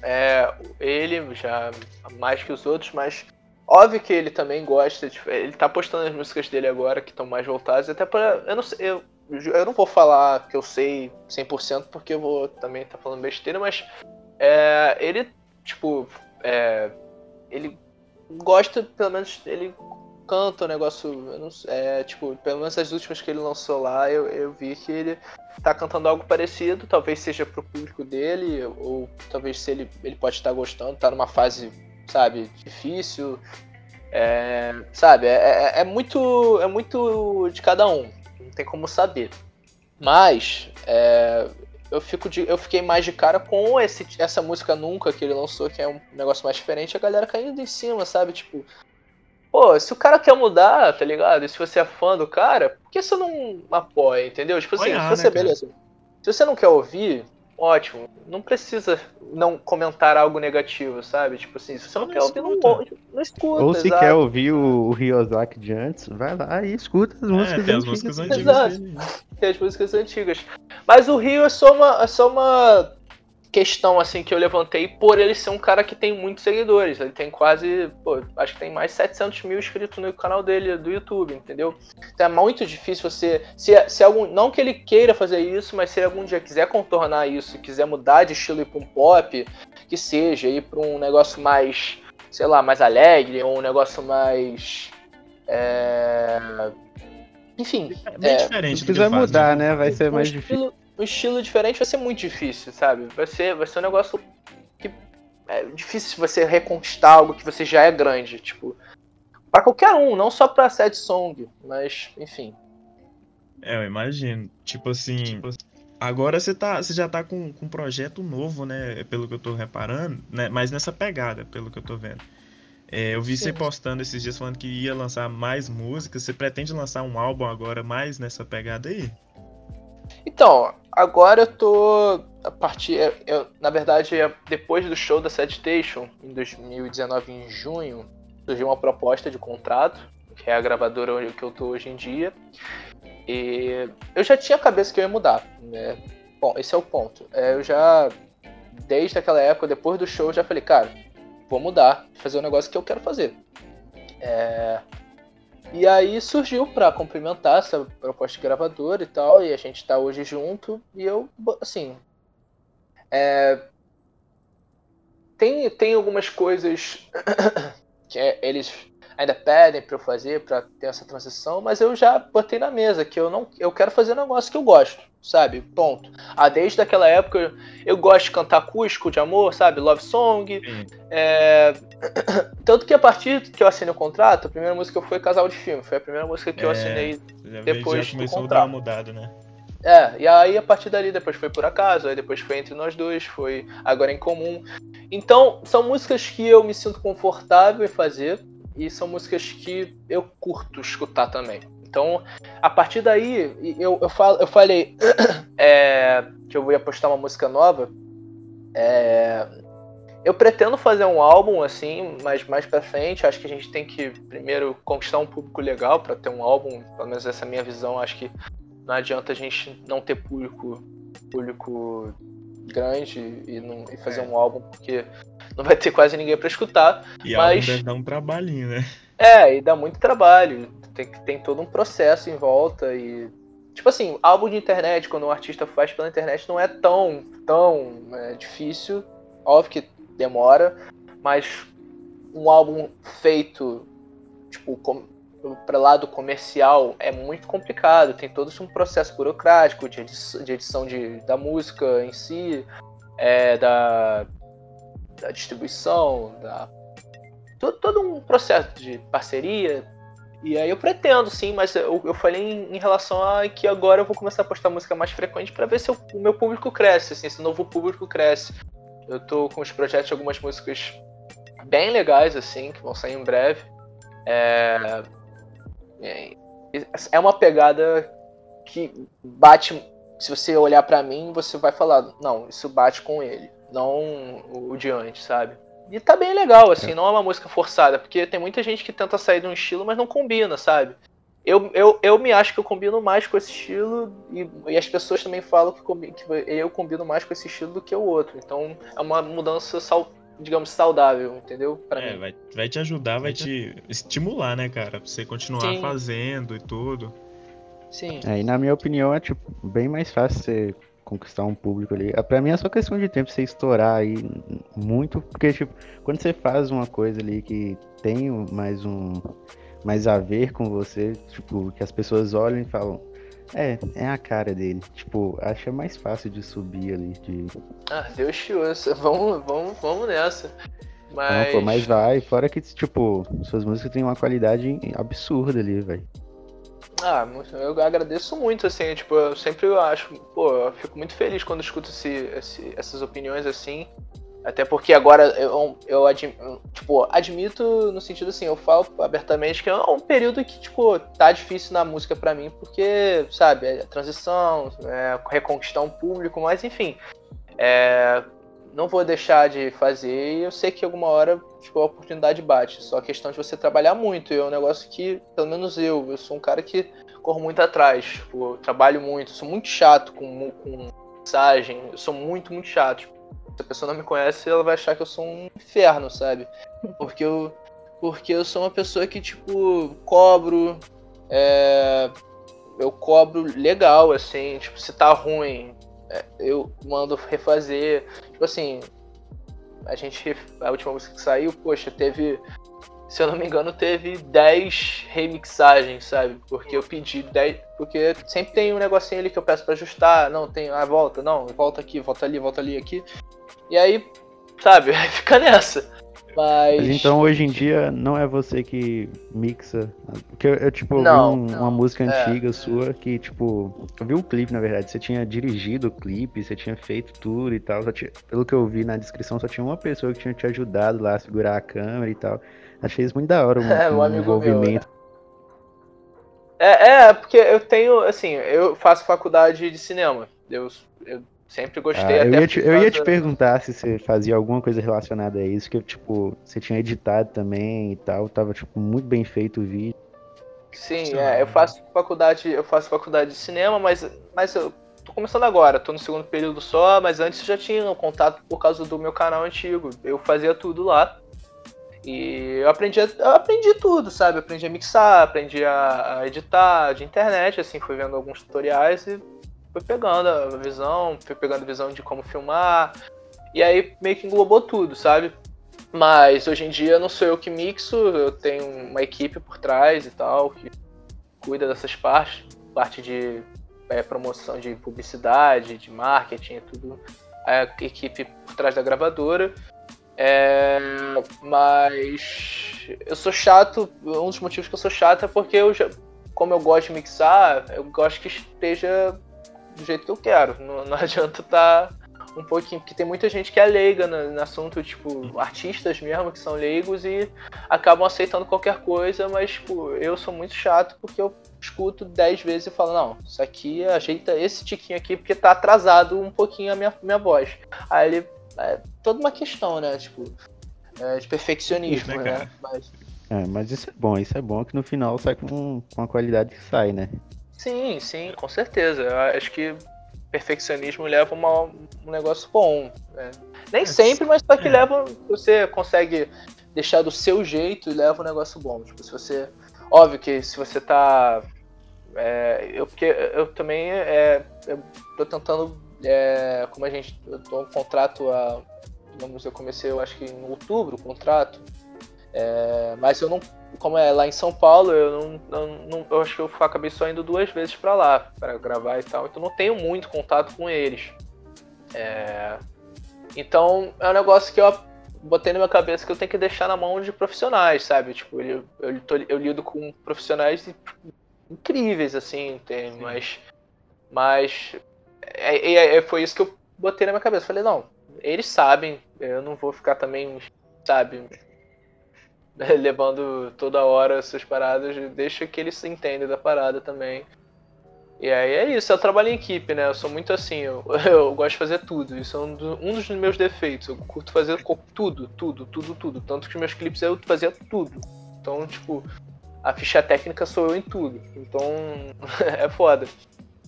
Speaker 2: é, ele já mais que os outros, mas óbvio que ele também gosta. De, ele tá postando as músicas dele agora que estão mais voltadas, até para Eu não sei. Eu, eu não vou falar que eu sei 100% porque eu vou também tá falando besteira, mas é, ele, tipo, é, ele gosta, pelo menos, ele canta o negócio, não, é, tipo, pelo menos as últimas que ele lançou lá, eu, eu vi que ele tá cantando algo parecido, talvez seja pro público dele, ou talvez se ele, ele pode estar gostando, tá numa fase, sabe, difícil, é, sabe, é, é, é muito, é muito de cada um, não tem como saber. Mas, é, eu, fico de, eu fiquei mais de cara com esse, essa música Nunca que ele lançou, que é um negócio mais diferente, a galera caindo em cima, sabe? Tipo, pô, se o cara quer mudar, tá ligado? E se você é fã do cara, por que você não apoia, entendeu? Tipo assim, se você, né, beleza. Se você não quer ouvir, ótimo. Não precisa não comentar algo negativo, sabe? Tipo assim, se você não, não quer escuta. ouvir, não, não escuta.
Speaker 3: Ou se exato. quer ouvir o, o Ryozaki de antes, vai lá e escuta as é, músicas
Speaker 1: tem antigas. As músicas antigas
Speaker 2: exato. Tem as músicas antigas. Mas o Rio é só uma, é só uma questão assim que eu levantei por ele ser um cara que tem muitos seguidores. Ele tem quase, pô, acho que tem mais de 700 mil inscritos no canal dele do YouTube, entendeu? Então é muito difícil você, se, se algum, não que ele queira fazer isso, mas se ele algum dia quiser contornar isso, quiser mudar de estilo e ir para um pop, que seja ir para um negócio mais, sei lá, mais alegre ou um negócio mais é... Enfim.
Speaker 1: É bem é, diferente. Se
Speaker 3: quiser mudar, né? Vai ser mais difícil
Speaker 2: um estilo diferente vai ser muito difícil, sabe? Vai ser, vai ser um negócio que é difícil você reconquistar algo que você já é grande, tipo, para qualquer um, não só para Sad Song, mas enfim.
Speaker 1: É, eu imagino. Tipo assim, tipo, agora você tá, você já tá com, com um projeto novo, né, pelo que eu tô reparando, né, mas nessa pegada, pelo que eu tô vendo. É, eu vi Sim. você postando esses dias falando que ia lançar mais músicas. Você pretende lançar um álbum agora mais nessa pegada aí?
Speaker 2: Então, agora eu tô. A partir. Eu, na verdade, depois do show da Sad Station, em 2019, em junho, surgiu uma proposta de contrato, que é a gravadora que eu tô hoje em dia. E eu já tinha a cabeça que eu ia mudar, né? Bom, esse é o ponto. É, eu já, desde aquela época, depois do show, já falei, cara, vou mudar, fazer o um negócio que eu quero fazer. É, e aí surgiu para complementar essa proposta de gravadora e tal, e a gente tá hoje junto, e eu, assim. É, tem, tem algumas coisas [coughs] que é, eles ainda pedem para eu fazer para ter essa transição, mas eu já botei na mesa que eu não eu quero fazer um negócio que eu gosto, sabe? Ponto. Ah, desde aquela época eu, eu gosto de cantar acústico de amor, sabe? Love song. É... [clears throat] Tanto que a partir que eu assinei o contrato, a primeira música foi Casal de Filme, foi a primeira música que é, eu assinei depois já começou do contrato.
Speaker 1: a dar uma mudada, né?
Speaker 2: É, e aí a partir dali depois foi por acaso, aí depois foi entre nós dois, foi agora em comum. Então, são músicas que eu me sinto confortável em fazer, e são músicas que eu curto escutar também. Então, a partir daí, eu, eu, falo, eu falei [clears throat] é, que eu ia postar uma música nova É, eu pretendo fazer um álbum assim, mas mais para frente. Acho que a gente tem que primeiro conquistar um público legal para ter um álbum. Pelo menos essa é a minha visão. Acho que não adianta a gente não ter público, público grande e, não, e fazer é. um álbum porque não vai ter quase ninguém para escutar.
Speaker 1: E
Speaker 2: mas
Speaker 1: deve dar um trabalhinho, né?
Speaker 2: É, e dá muito trabalho. Tem, tem todo um processo em volta e Tipo assim, álbum de internet, quando um artista faz pela internet, não é tão, tão é, difícil. Óbvio que demora, mas um álbum feito, tipo, com, para lado comercial é muito complicado. Tem todo um processo burocrático de edição, de, edição de, da música em si, é, da, da distribuição, da, todo, todo um processo de parceria, e aí eu pretendo, sim, mas eu, eu falei em, em, relação a que agora eu vou começar a postar música mais frequente para ver se eu, o meu público cresce, assim, esse novo público cresce. Eu tô com os projetos de algumas músicas bem legais, assim, que vão sair em breve. É, é, é uma pegada que bate. Se você olhar para mim, você vai falar, não, isso bate com ele, não o de antes, sabe? E tá bem legal, assim, é. não é uma música forçada, porque tem muita gente que tenta sair de um estilo, mas não combina, sabe? Eu, eu, eu me acho que eu combino mais com esse estilo e, e as pessoas também falam que, que, eu combino mais com esse estilo do que o outro. Então é uma mudança, sal, digamos, saudável, entendeu?
Speaker 1: Pra é, mim. Vai, vai te ajudar, vai te estimular, né, cara? Pra você continuar Sim. fazendo e tudo.
Speaker 3: Sim. É, e na minha opinião é tipo, bem mais fácil você conquistar um público ali. Ah, pra mim é só questão de tempo você estourar aí muito, porque, tipo, quando você faz uma coisa ali que tem mais um. mais a ver com você, tipo, que as pessoas olham e falam. É, é a cara dele. Tipo, acha mais fácil de subir ali. De...
Speaker 2: Ah, Deus te ouça. [laughs] Vamos, vamos, vamos nessa. Mas...
Speaker 3: Não, pô, mas vai. Fora que, tipo, suas músicas têm uma qualidade absurda ali, velho.
Speaker 2: Ah, eu agradeço muito, assim, tipo, eu sempre acho, pô, eu fico muito feliz quando escuto esse, esse, essas opiniões assim. Até porque agora eu, eu, tipo, admito no sentido assim, eu falo abertamente que é um período que, tipo, tá difícil na música para mim, porque, sabe, é transição, é reconquistar um público, mas enfim. É, não vou deixar de fazer e eu sei que alguma hora tipo, a oportunidade bate. Só a questão de você trabalhar muito. E é um negócio que, pelo menos eu, eu sou um cara que corro muito atrás. Tipo, trabalho muito, sou muito chato com, com mensagem. Eu sou muito, muito chato. Tipo, se a pessoa não me conhece, ela vai achar que eu sou um inferno, sabe? Porque eu, porque eu sou uma pessoa que, tipo, cobro. É, eu cobro legal, assim, tipo, se tá ruim, é, eu mando refazer. Tipo assim, a gente. A última música que saiu, poxa, teve. Se eu não me engano, teve 10 remixagens, sabe? Porque eu pedi 10. Porque sempre tem um negocinho ali que eu peço pra ajustar. Não, tem. Ah, volta, não, volta aqui, volta ali, volta ali, aqui. E aí, sabe, [laughs] fica nessa. Mas... Mas...
Speaker 3: então hoje em dia não é você que mixa. Porque eu, eu tipo, não, vi um, não. uma música é. antiga é. sua que, tipo, eu vi o um clipe, na verdade. Você tinha dirigido o clipe, você tinha feito tudo e tal. Tinha, pelo que eu vi na descrição, só tinha uma pessoa que tinha te ajudado lá a segurar a câmera e tal. Achei isso muito da hora, um, [laughs] é, um envolvimento. Meu,
Speaker 2: é, é, porque eu tenho, assim, eu faço faculdade de cinema. Eu, eu Sempre gostei.
Speaker 3: Ah, eu, ia te, eu ia te perguntar se você fazia alguma coisa relacionada a isso, que tipo, você tinha editado também e tal, tava tipo muito bem feito o vídeo.
Speaker 2: Sim, é, eu faço faculdade, eu faço faculdade de cinema, mas, mas eu tô começando agora, tô no segundo período só, mas antes já tinha um contato por causa do meu canal antigo. Eu fazia tudo lá. E eu aprendi, eu aprendi tudo, sabe? aprendi a mixar, aprendi a, a editar de internet, assim, fui vendo alguns tutoriais e foi pegando a visão, foi pegando a visão de como filmar, e aí meio que englobou tudo, sabe? Mas hoje em dia não sou eu que mixo, eu tenho uma equipe por trás e tal, que cuida dessas partes, parte de é, promoção de publicidade, de marketing e tudo, a equipe por trás da gravadora. É, mas eu sou chato, um dos motivos que eu sou chato é porque eu já, como eu gosto de mixar, eu gosto que esteja do jeito que eu quero. Não, não [laughs] adianta tá um pouquinho, porque tem muita gente que é leiga no, no, assunto, tipo, artistas mesmo que são leigos e acabam aceitando qualquer coisa, mas, tipo, eu sou muito chato porque eu escuto dez vezes e falo, não, isso aqui ajeita esse tiquinho aqui porque tá atrasado um pouquinho a minha, minha voz. Aí ele é toda uma questão, né? Tipo, é, de perfeccionismo,
Speaker 1: Né,
Speaker 2: né?
Speaker 1: cara?
Speaker 2: Mas,
Speaker 3: É, mas isso é bom, isso é bom que no final sai com, com a qualidade que sai, né?
Speaker 2: Sim, sim, com certeza. Eu acho que perfeccionismo leva uma, um negócio bom. né? Nem
Speaker 1: É,
Speaker 2: sempre, mas só que
Speaker 1: é.
Speaker 2: leva. Você consegue deixar do seu jeito e leva um negócio bom. Tipo, se você. Óbvio que se você tá. é, eu, porque eu também é, eu tô tentando. é, como a gente. Eu tô um contrato a. Digamos, eu comecei, eu acho que em outubro, o contrato. É, mas eu não. Como é lá em São Paulo, eu não, não- não- eu acho que eu acabei só indo duas vezes pra lá para gravar e tal. Então não tenho muito contato com eles. É, então é um negócio que eu botei na minha cabeça que eu tenho que deixar na mão de profissionais, sabe? Tipo, eu, eu, tô- eu lido com profissionais incríveis, assim, tem, mas. Mas. É, é- é- foi isso que eu botei na minha cabeça. Falei, não, eles sabem, eu não vou ficar também, sabe, [laughs] levando toda hora essas paradas, deixa que eles se entendem da parada também. E aí é isso, eu trabalho em equipe, né? Eu sou muito assim, eu, [laughs] eu gosto de fazer tudo. Isso é um, do- um dos meus defeitos. Eu curto fazer tudo, tudo, tudo, tudo. Tanto que os meus clipes eu fazia tudo. Então, tipo, a ficha técnica sou eu em tudo. Então, [laughs] é foda.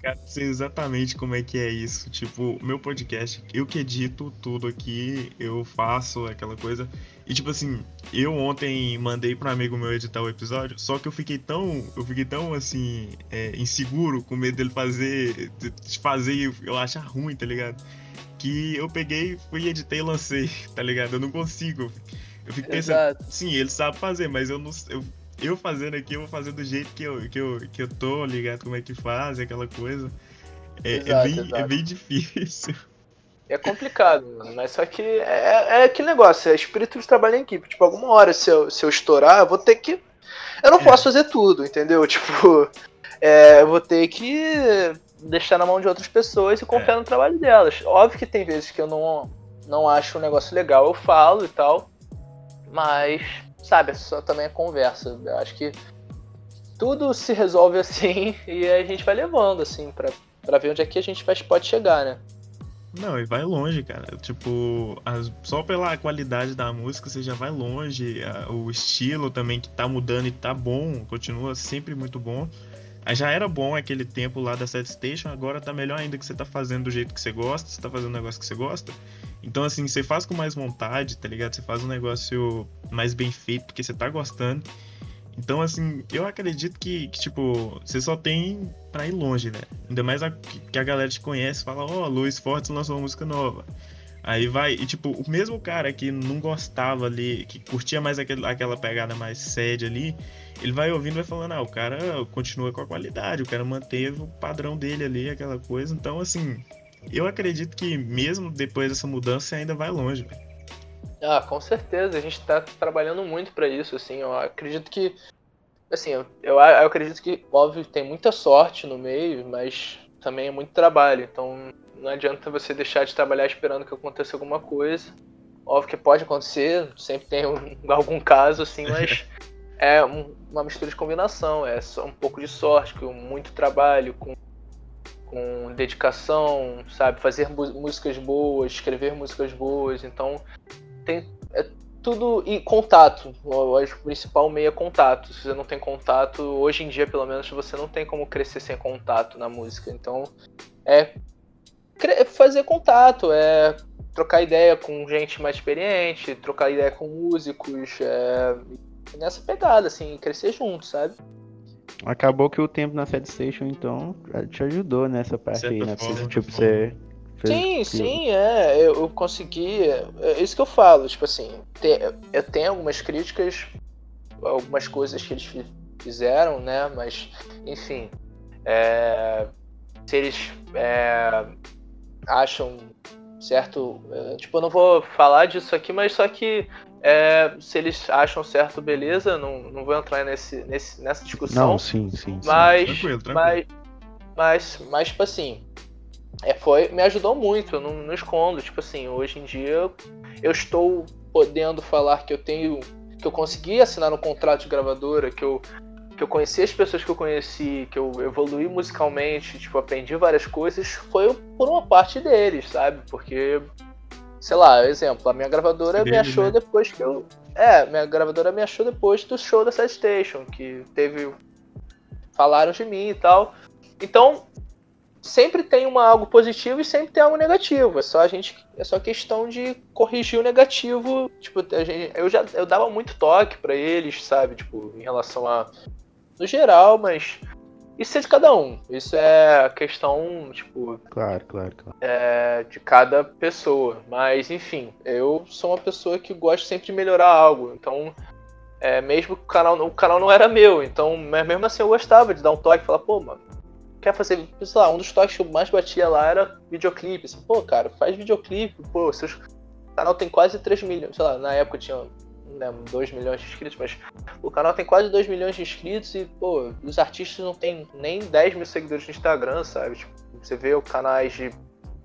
Speaker 1: Cara, sei exatamente como é que é isso. Tipo, meu podcast, eu que edito tudo aqui, eu faço aquela coisa. E tipo assim, eu ontem mandei para um amigo meu editar o episódio, só que eu fiquei tão, eu fiquei tão assim, é, inseguro, com medo dele fazer, de fazer e eu achar ruim, tá ligado? Que eu peguei, fui editei e lancei, [laughs] tá ligado? Eu não consigo. Eu fico pensando,
Speaker 2: Exato.
Speaker 1: Sim, ele sabe fazer, mas eu não. Eu, eu fazendo aqui, eu vou fazer do jeito que eu, que eu, que eu tô, ligado? Como é que faz, aquela coisa. É, é
Speaker 2: Exato,
Speaker 1: bem, é bem difícil.
Speaker 2: É complicado, mano, mas só que é, é aquele negócio, é espírito de trabalho em equipe. Tipo, alguma hora, se eu, se eu estourar, eu vou ter que. Eu não
Speaker 1: É.
Speaker 2: posso fazer tudo, entendeu? [laughs] Tipo, é, eu vou ter que deixar na mão de outras pessoas e confiar
Speaker 1: É.
Speaker 2: no trabalho delas. Óbvio que tem vezes que eu não, não acho um negócio legal, eu falo e tal. Mas, sabe, é só também a conversa. Eu acho que tudo se resolve assim [laughs] e a gente vai levando, assim, pra, pra ver onde é que a gente vai, pode chegar, né?
Speaker 1: Não, e vai longe, cara. Tipo, as- só pela qualidade da música você já vai longe. a- o estilo também que tá mudando e tá bom, continua sempre muito bom. Aí já era bom aquele tempo lá da Set Station, agora tá melhor ainda que você tá fazendo do jeito que você gosta, você tá fazendo um negócio que você gosta. Então, assim, você faz com mais vontade, tá ligado? Você faz um negócio mais bem feito porque você tá gostando. Então, assim, eu acredito que, que, tipo, você só tem pra ir longe, né? Ainda mais a, que a galera te conhece, fala, ó, Luiz Fortes lançou uma música nova. Aí vai, e tipo, o mesmo cara que não gostava ali, que curtia mais aquele, aquela pegada mais séria ali, ele vai ouvindo e vai falando, ah, o cara continua com a qualidade, o cara manteve o padrão dele ali, aquela coisa. Então, assim, eu acredito que mesmo depois dessa mudança, você ainda vai longe, velho.
Speaker 2: Ah, com certeza. A gente tá trabalhando muito pra isso, assim. Eu acredito que. Assim, eu, eu, eu acredito que, óbvio, tem muita sorte no meio, mas também é muito trabalho. Então não adianta você deixar de trabalhar esperando que aconteça alguma coisa. Óbvio que pode acontecer, sempre tem um- [laughs] algum caso, assim, mas [laughs] é um- uma mistura de combinação. É só um pouco de sorte, com muito trabalho, com, com dedicação, sabe? Fazer músicas boas, escrever músicas boas. Então tem é tudo e contato. Eu acho que o principal meio é contato. Se você não tem contato, hoje em dia pelo menos você não tem como crescer sem contato na música. Então é é fazer contato, é trocar ideia com gente mais experiente, trocar ideia com músicos, é nessa pegada assim, crescer junto, sabe?
Speaker 3: Acabou que o tempo na Sad Station, então, já te ajudou nessa parte aí, né?
Speaker 1: forma,
Speaker 3: Você,
Speaker 1: de
Speaker 3: tipo,
Speaker 1: forma.
Speaker 3: você.
Speaker 2: Sim, sim, é. Eu, eu consegui. É isso que eu falo, tipo assim, te- eu tenho algumas críticas, algumas coisas que eles fi- fizeram, né? Mas, enfim. é, se eles é, acham certo. é, tipo, eu não vou falar disso aqui, mas só que é, se eles acham certo, beleza, não, não vou entrar nesse, nesse, nessa discussão.
Speaker 3: Não, sim, sim. sim.
Speaker 2: Mas,
Speaker 1: Tranquilo, tranquilo.
Speaker 2: mas, mas, mas, tipo assim, é, foi, me ajudou muito, eu não, não escondo. Tipo assim, hoje em dia eu, estou podendo falar que eu tenho, que eu consegui assinar um contrato de gravadora, que eu, que eu conheci as pessoas que eu conheci, que eu evoluí musicalmente, tipo, aprendi várias coisas, foi por uma parte deles, sabe? Porque sei lá, exemplo, a minha gravadora
Speaker 1: Dele,
Speaker 2: me achou
Speaker 1: né?
Speaker 2: depois que eu. É, minha gravadora me achou depois do show da Sad Station, que teve. Falaram de mim e tal. Então, sempre tem uma, algo positivo e sempre tem algo negativo. É só a gente. É só questão de corrigir o negativo. Tipo, a gente, eu já eu dava muito toque pra eles, sabe? Tipo, em relação a. No geral, mas. Isso é de cada um. Isso é a questão, tipo,
Speaker 3: Claro, claro, claro.
Speaker 2: é, de cada pessoa. Mas, enfim, eu sou uma pessoa que gosta sempre de melhorar algo. Então, é, mesmo que o canal, o canal não era meu. Então, mas mesmo assim, eu gostava de dar um toque e falar, pô, mano, quer fazer. Sei lá, um dos toques que eu mais batia lá era videoclipe. Assim, pô, cara, faz videoclipe. Pô, seu canal tem quase 3 milhões. Sei lá, na época tinha. Lembro, 2 milhões de inscritos, mas o canal tem quase 2 milhões de inscritos e, pô, os artistas não tem nem 10 mil seguidores no Instagram, sabe? Tipo, você vê os canais de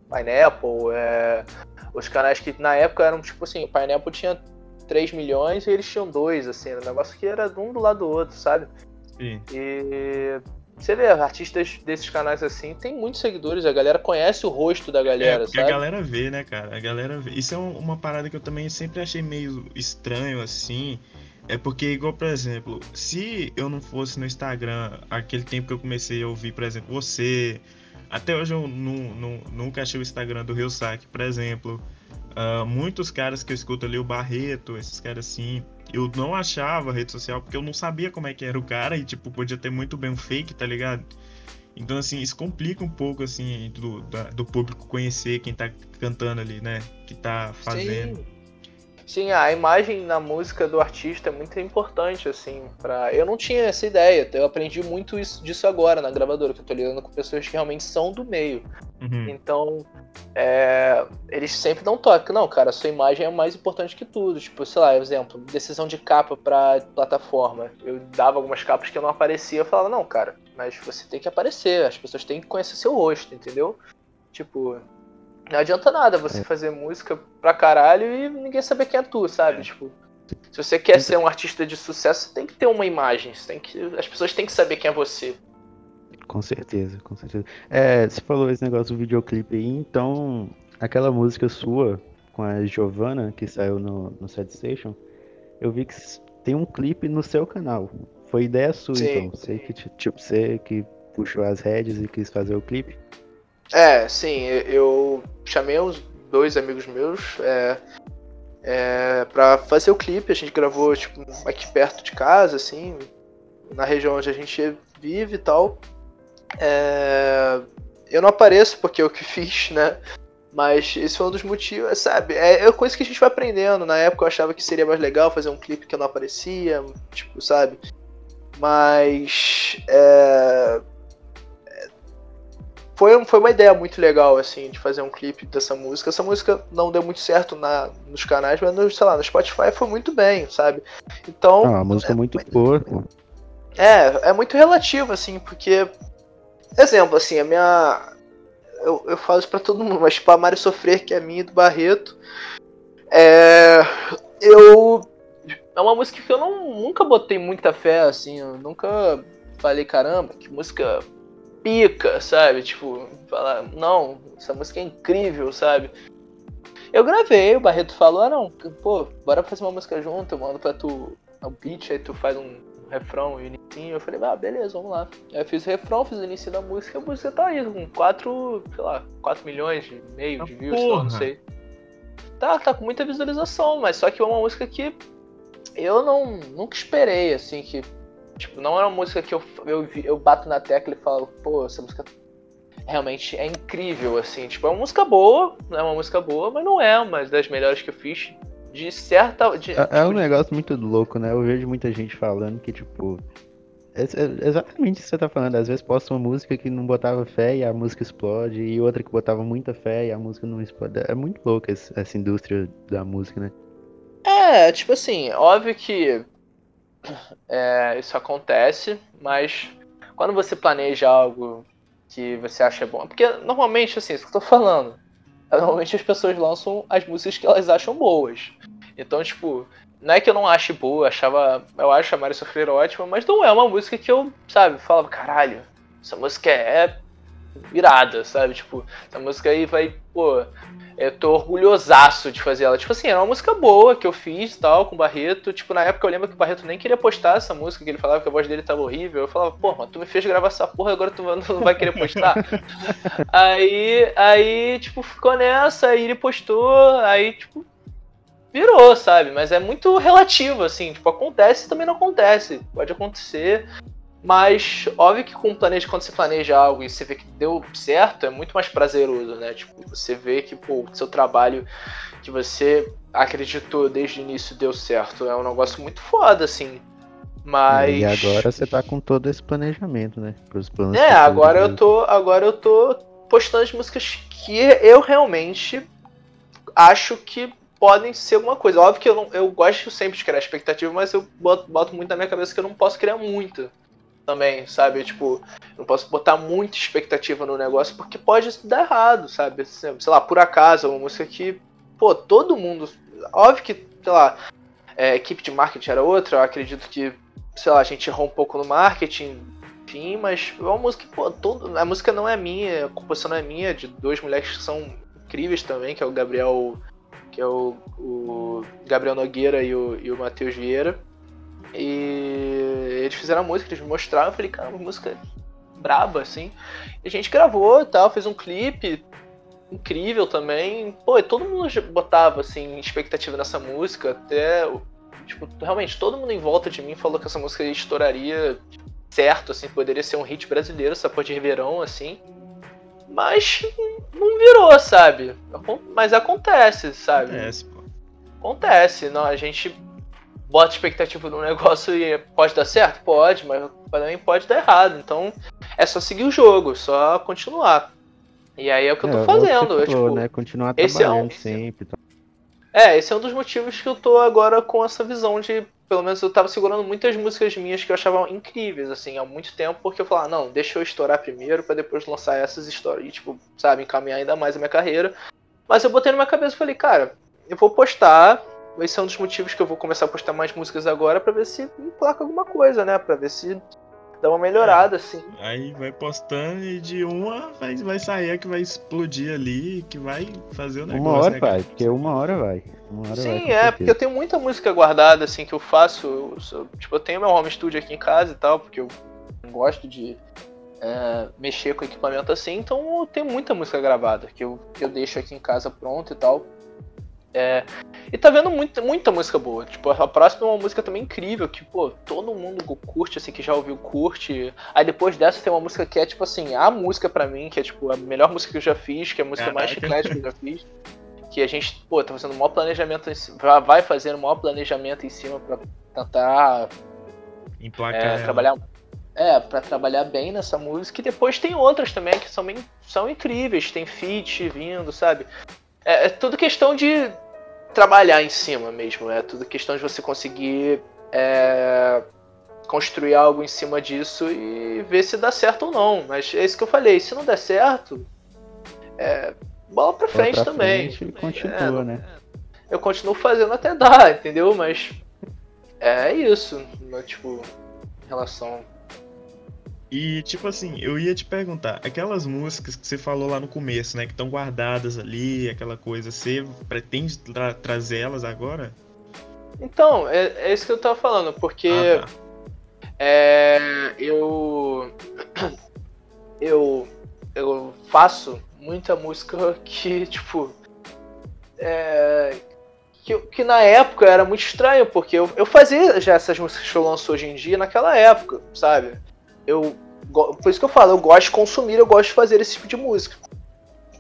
Speaker 2: Pineapple, é, os canais que na época eram tipo assim, o Pineapple tinha 3 milhões e eles tinham 2, assim, era um negócio que era um do lado do outro, sabe?
Speaker 1: Sim.
Speaker 2: E você vê, artistas desses canais assim tem muitos seguidores, a galera conhece o rosto da
Speaker 1: É,
Speaker 2: galera,
Speaker 1: a
Speaker 2: sabe?
Speaker 1: galera vê, né, cara? A galera vê. Isso é um- uma parada que eu também sempre achei meio estranho, assim. É porque, igual, por exemplo, se eu não fosse no Instagram, aquele tempo que eu comecei a ouvir, por exemplo, você. Até hoje eu nu- nu- nunca achei o Instagram do Rio Saque, por exemplo. Ah, muitos caras que eu escuto ali, o Barreto, esses caras assim. Eu não achava rede social porque eu não sabia como é que era o cara e, tipo, podia ter muito bem um fake, tá ligado? Então, assim, isso complica um pouco, assim, do, da- do público conhecer quem tá cantando ali, né? Que tá fazendo.
Speaker 2: Sim. Sim, a imagem na música do artista é muito importante, assim, para Eu não tinha essa ideia, eu aprendi muito isso, disso agora na gravadora, que eu tô lidando com pessoas que realmente são do meio.
Speaker 1: Uhum.
Speaker 2: Então, é, eles sempre dão toque. Não, cara, a sua imagem é mais importante que tudo. Tipo, sei lá, exemplo, decisão de capa pra plataforma. Eu dava algumas capas que eu não aparecia, eu falava, não, cara, mas você tem que aparecer, as pessoas têm que conhecer seu rosto, entendeu? Tipo, não adianta nada você
Speaker 3: É.
Speaker 2: fazer música pra caralho e ninguém saber quem é tu, sabe? Tipo, se você quer ser um artista de sucesso, você tem que ter uma imagem, tem que, as pessoas têm que saber quem é você.
Speaker 3: Com certeza, com certeza. É, você falou esse negócio do videoclipe aí, então aquela música sua com a Giovanna que saiu no, no Sad Station, eu vi que tem um clipe no seu canal. Foi ideia sua,
Speaker 2: Sim.
Speaker 3: então. Você que, ti- tipo, você que puxou as rédeas e quis fazer o clipe.
Speaker 2: É, sim, eu- chamei uns dois amigos meus é, é, pra fazer o clipe. A gente gravou tipo, aqui perto de casa, assim, na região onde a gente vive e tal. É, eu não apareço porque eu que [laughs] fiz, né? Mas esse foi um dos motivos, sabe? É, é coisa que a gente vai aprendendo. Na época eu achava que seria mais legal fazer um clipe que eu não aparecia, tipo, sabe? Mas. É, foi, foi uma ideia muito legal, assim, de fazer um clipe dessa música. Essa música não deu muito certo na, nos canais, mas, no, sei lá, no Spotify foi muito bem, sabe? Então,
Speaker 3: Ah, a música é muito boa. pô.
Speaker 2: é, é muito relativo, assim, porque. Exemplo, assim, a minha. Eu, eu falo isso pra todo mundo, mas tipo, a Mari Sofrer, que é minha e do Barreto. É. Eu. É uma música que eu não, nunca botei muita fé, assim, eu nunca falei, caramba, que música pica, sabe? Tipo, falar, não, essa música é incrível, sabe? Eu gravei, o Barreto falou, ah não, pô, bora fazer uma música junto, eu mando pra tu o beat, aí tu faz um refrão e o início. Eu falei, ah, beleza, vamos lá. Aí eu fiz o refrão, fiz o início da música, a música tá aí, com 4, sei lá, 4 milhões e meio de views, lá, não sei. Tá, tá com muita visualização, mas só que é uma música que eu não nunca esperei, assim, que. Tipo, não é uma música que eu, eu, eu bato na tecla e falo, pô, essa música realmente é incrível, assim. Tipo, é uma música boa, é uma música boa, mas não é uma das melhores que eu fiz. De certa. De,
Speaker 3: É, é
Speaker 2: tipo,
Speaker 3: um negócio muito louco, né? Eu vejo muita gente falando que, tipo. É, é exatamente isso que você tá falando. Às vezes posta uma música que não botava fé e a música explode, e outra que botava muita fé e a música não explode. É muito louco esse- essa indústria da música, né?
Speaker 2: É, tipo assim, óbvio que é, isso acontece, mas quando você planeja algo que você acha bom. Porque normalmente, assim, isso que eu tô falando. Normalmente as pessoas lançam as músicas que elas acham boas. Então, tipo, não é que eu não ache boa, eu achava. Eu acho a Mari Sofrer ótima, mas não é uma música que eu, sabe, falava, caralho, essa música é irada, sabe? Tipo, essa música aí vai, pô, eu tô orgulhosaço de fazer ela. Tipo assim, era uma música boa que eu fiz tal, com o Barreto. Tipo, na época eu lembro que o Barreto nem queria postar essa música, que ele falava que a voz dele tava horrível. Eu falava, pô, mas tu me fez gravar essa porra, agora tu não vai querer postar? [laughs] aí, aí, tipo, ficou nessa, aí ele postou, aí, tipo, virou, sabe? Mas é muito relativo, assim. Tipo, acontece e também não acontece. Pode acontecer. Mas, óbvio que com planeja, quando você planeja algo e você vê que deu certo, é muito mais prazeroso, né? Tipo, você vê que, pô, o seu trabalho que você acreditou desde o início deu certo. É um negócio muito foda, assim. Mas.
Speaker 3: E agora você tá com todo esse planejamento, né?
Speaker 2: Pros planos é, agora eu tô. Agora eu tô postando as músicas que eu realmente acho que podem ser alguma coisa. Óbvio que eu, não, eu gosto sempre de criar expectativa, mas eu boto, boto muito na minha cabeça que eu não posso criar muita também, sabe? Tipo, não posso botar muita expectativa no negócio porque pode dar errado, sabe? Sei lá, por acaso, uma música que, pô, todo mundo. Óbvio que, sei lá, é, equipe de marketing era outra, eu acredito que, sei lá, a gente errou um pouco no marketing, enfim, mas é uma música pô, todo, a música não é minha, a composição não é minha, de dois moleques que são incríveis também, que é o Gabriel. Que é o, o Gabriel Nogueira e o, e o Matheus Vieira. E eles fizeram a música, eles me mostraram, eu falei, cara, uma música braba, assim. E a gente gravou e tal, fez um clipe incrível também. Pô, todo mundo botava, assim, expectativa nessa música, até. Tipo, realmente, todo mundo em volta de mim falou que essa música estouraria certo, assim, poderia ser um hit brasileiro, essa porra de verão, assim. Mas não virou, sabe? Mas acontece, sabe?
Speaker 1: Acontece, pô.
Speaker 2: Acontece, não, a gente bota expectativa no [laughs] negócio e pode dar certo? Pode, mas também pode dar errado. Então é só seguir o jogo, só continuar. E aí é o que é, eu tô fazendo.
Speaker 3: Falou,
Speaker 2: tipo,
Speaker 3: né? Continuar trabalhando é um, sempre. Tá?
Speaker 2: É, esse é um dos motivos que eu tô agora com essa visão de. Pelo menos eu tava segurando muitas músicas minhas que eu achava incríveis, assim, há muito tempo, porque eu falava, não, deixa eu estourar primeiro para depois lançar essas histórias. E, tipo, sabe, encaminhar ainda mais a minha carreira. Mas eu botei na minha cabeça e falei, cara, eu vou postar, esse é um dos motivos que eu vou começar a postar mais músicas agora para ver se me placa alguma coisa, né? Para ver se dá uma melhorada, é, assim.
Speaker 1: Aí vai postando e de uma vai, vai sair a que vai explodir ali, que vai fazer o negócio.
Speaker 3: Uma hora
Speaker 1: né,
Speaker 3: vai, porque uma hora vai. Uma hora
Speaker 2: Sim,
Speaker 3: vai,
Speaker 2: é, porque eu tenho muita música guardada, assim, que eu faço. Eu, eu, tipo, eu tenho meu home studio aqui em casa e tal, porque eu gosto de é, mexer com equipamento assim, então eu tenho muita música gravada, que eu, que eu deixo aqui em casa pronto e tal. É, e tá vendo muita, muita música boa. Tipo, a próxima é uma música também incrível, que, pô, todo mundo curte, assim, que já ouviu, curte. Aí depois dessa tem uma música que é, tipo assim, a música pra mim, que é, tipo, a melhor música que eu já fiz, que é a música mais chiclete que eu já fiz. Que a gente, pô, tá fazendo o maior planejamento, vai fazendo o maior planejamento em cima pra tentar
Speaker 1: Emplacar é,
Speaker 2: trabalhar. É, pra trabalhar bem nessa música. E depois tem outras também que são, bem, são incríveis. Tem feat vindo, sabe? É, é tudo questão de trabalhar em cima mesmo. É tudo questão de você conseguir é, construir algo em cima disso e ver se dá certo ou não. Mas é isso que eu falei. Se não der certo, é, bola pra frente
Speaker 3: pra
Speaker 2: também.
Speaker 3: Frente continua, é, né?
Speaker 2: Eu continuo fazendo até dar, entendeu? Mas é isso. Tipo, em relação
Speaker 1: e, tipo assim, eu ia te perguntar, aquelas músicas que você falou lá no começo, né, que estão guardadas ali, aquela coisa, você pretende tra trazer elas agora?
Speaker 2: Então, é, é, isso que eu tava falando, porque ah, tá. é, eu, eu, eu faço muita música que, tipo, é, que, que na época era muito estranho, porque eu, eu fazia já essas músicas que eu lanço hoje em dia naquela época, sabe? Eu. Por isso que eu falo, eu gosto de consumir, eu gosto de fazer esse tipo de música.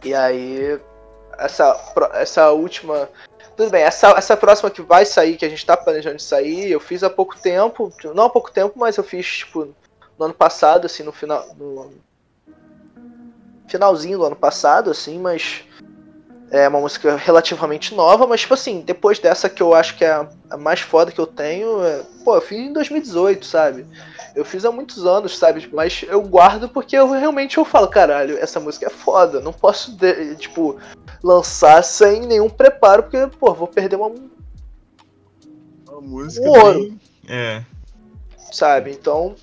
Speaker 2: E aí, essa, essa última. Tudo bem, essa, essa próxima que vai sair, que a gente tá planejando de sair, eu fiz há pouco tempo. Não há pouco tempo, mas eu fiz, tipo, no ano passado, assim, no final. No finalzinho do ano passado, assim, mas. É uma música relativamente nova, mas, tipo assim, depois dessa que eu acho que é a, mais foda que eu tenho, é, pô, eu fiz em 2018, sabe? Eu fiz há muitos anos, sabe? Mas eu guardo porque eu realmente eu falo, caralho, essa música é foda. Não posso, tipo, lançar sem nenhum preparo, porque, pô, vou perder uma.
Speaker 1: Uma música. Um ouro. Bem... É.
Speaker 2: Sabe? Então.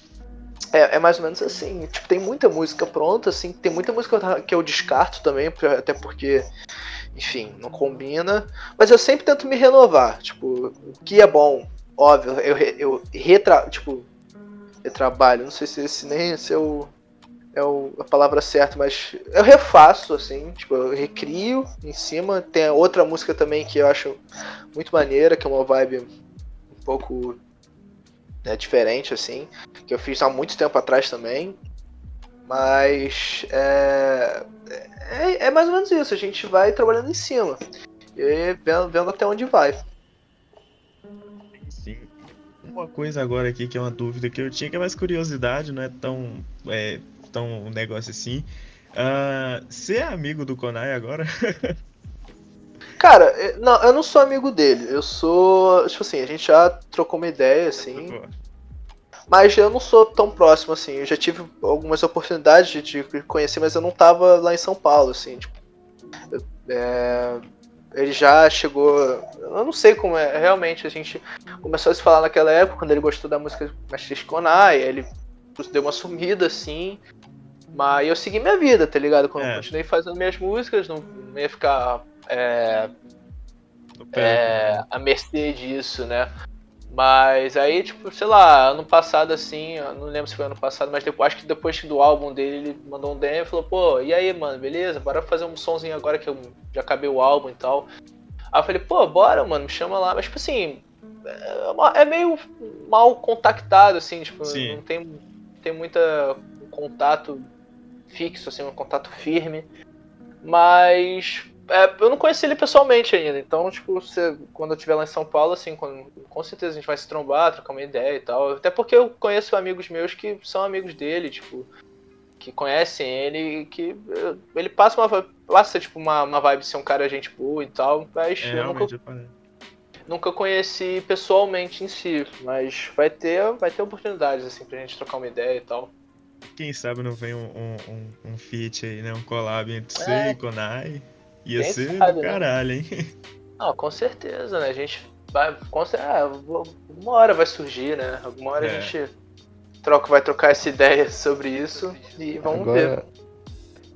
Speaker 2: É, é mais ou menos assim. Tipo, tem muita música pronta, assim, tem muita música que eu descarto também, até porque, enfim, não combina. Mas eu sempre tento me renovar. Tipo, o que é bom, óbvio, eu, eu retra, tipo, retrabalho, não sei se esse nem esse é, o, é o, a palavra certa, mas eu refaço, assim, tipo, eu recrio em cima. Tem outra música também que eu acho muito maneira, que é uma vibe um pouco né, diferente, assim, que eu fiz há muito tempo atrás também. Mas é, é, é mais ou menos isso, a gente vai trabalhando em cima e vendo, vendo até onde vai.
Speaker 1: Sim. Uma coisa agora aqui que é uma dúvida que eu tinha, que é mais curiosidade, não é tão, é, tão um negócio assim. Uh, você é amigo do Konai agora? [laughs]
Speaker 2: Cara, é, não, eu não sou amigo dele. Eu sou. Tipo assim, a gente já trocou uma ideia, assim. Mas eu não sou tão próximo, assim. Eu já tive algumas oportunidades de conhecer, mas eu não tava lá em São Paulo, assim. Tipo, é, ele já chegou. Eu não sei como é. Realmente, a gente começou a se falar naquela época, quando ele gostou da música Mestre Konai. Ele deu uma sumida, assim. Mas eu segui minha vida, tá ligado? Quando é. eu continuei fazendo minhas músicas, não ia ficar é, é, a mercê disso, né? Mas aí, tipo, sei lá, ano passado assim, não lembro se foi ano passado, mas depois, acho que depois do álbum dele, ele mandou um DM e falou, pô, e aí, mano, beleza? Bora fazer um sonzinho agora que eu já acabei o álbum e tal. Aí eu falei, pô, bora, mano, me chama lá. Mas, tipo assim, é, é meio mal contactado, assim, tipo, Sim. não tem, tem muita contato fixo, assim, um contato firme. Mas é, eu não conheci ele pessoalmente ainda, então, tipo, você, quando eu estiver lá em São Paulo, assim, quando, com certeza a gente vai se trombar, trocar uma ideia e tal. Até porque eu conheço amigos meus que são amigos dele, tipo, que conhecem ele e que ele passa uma passa, tipo, uma, uma vibe de ser um cara gente boa e tal, mas é, eu nunca, nunca conheci pessoalmente em si, mas vai ter, vai ter oportunidades, assim, pra gente trocar uma ideia e tal.
Speaker 1: Quem sabe não vem um, um, um, um feat aí, né? Um collab entre é. você e Konai. Ia Quem ser sabe, do né? caralho, hein? [laughs]
Speaker 2: Não, com certeza, né? A gente vai. Com certeza, ah, uma hora vai surgir, né? Alguma hora é. a gente troca, vai trocar essa ideia sobre isso e vamos Agora, ver.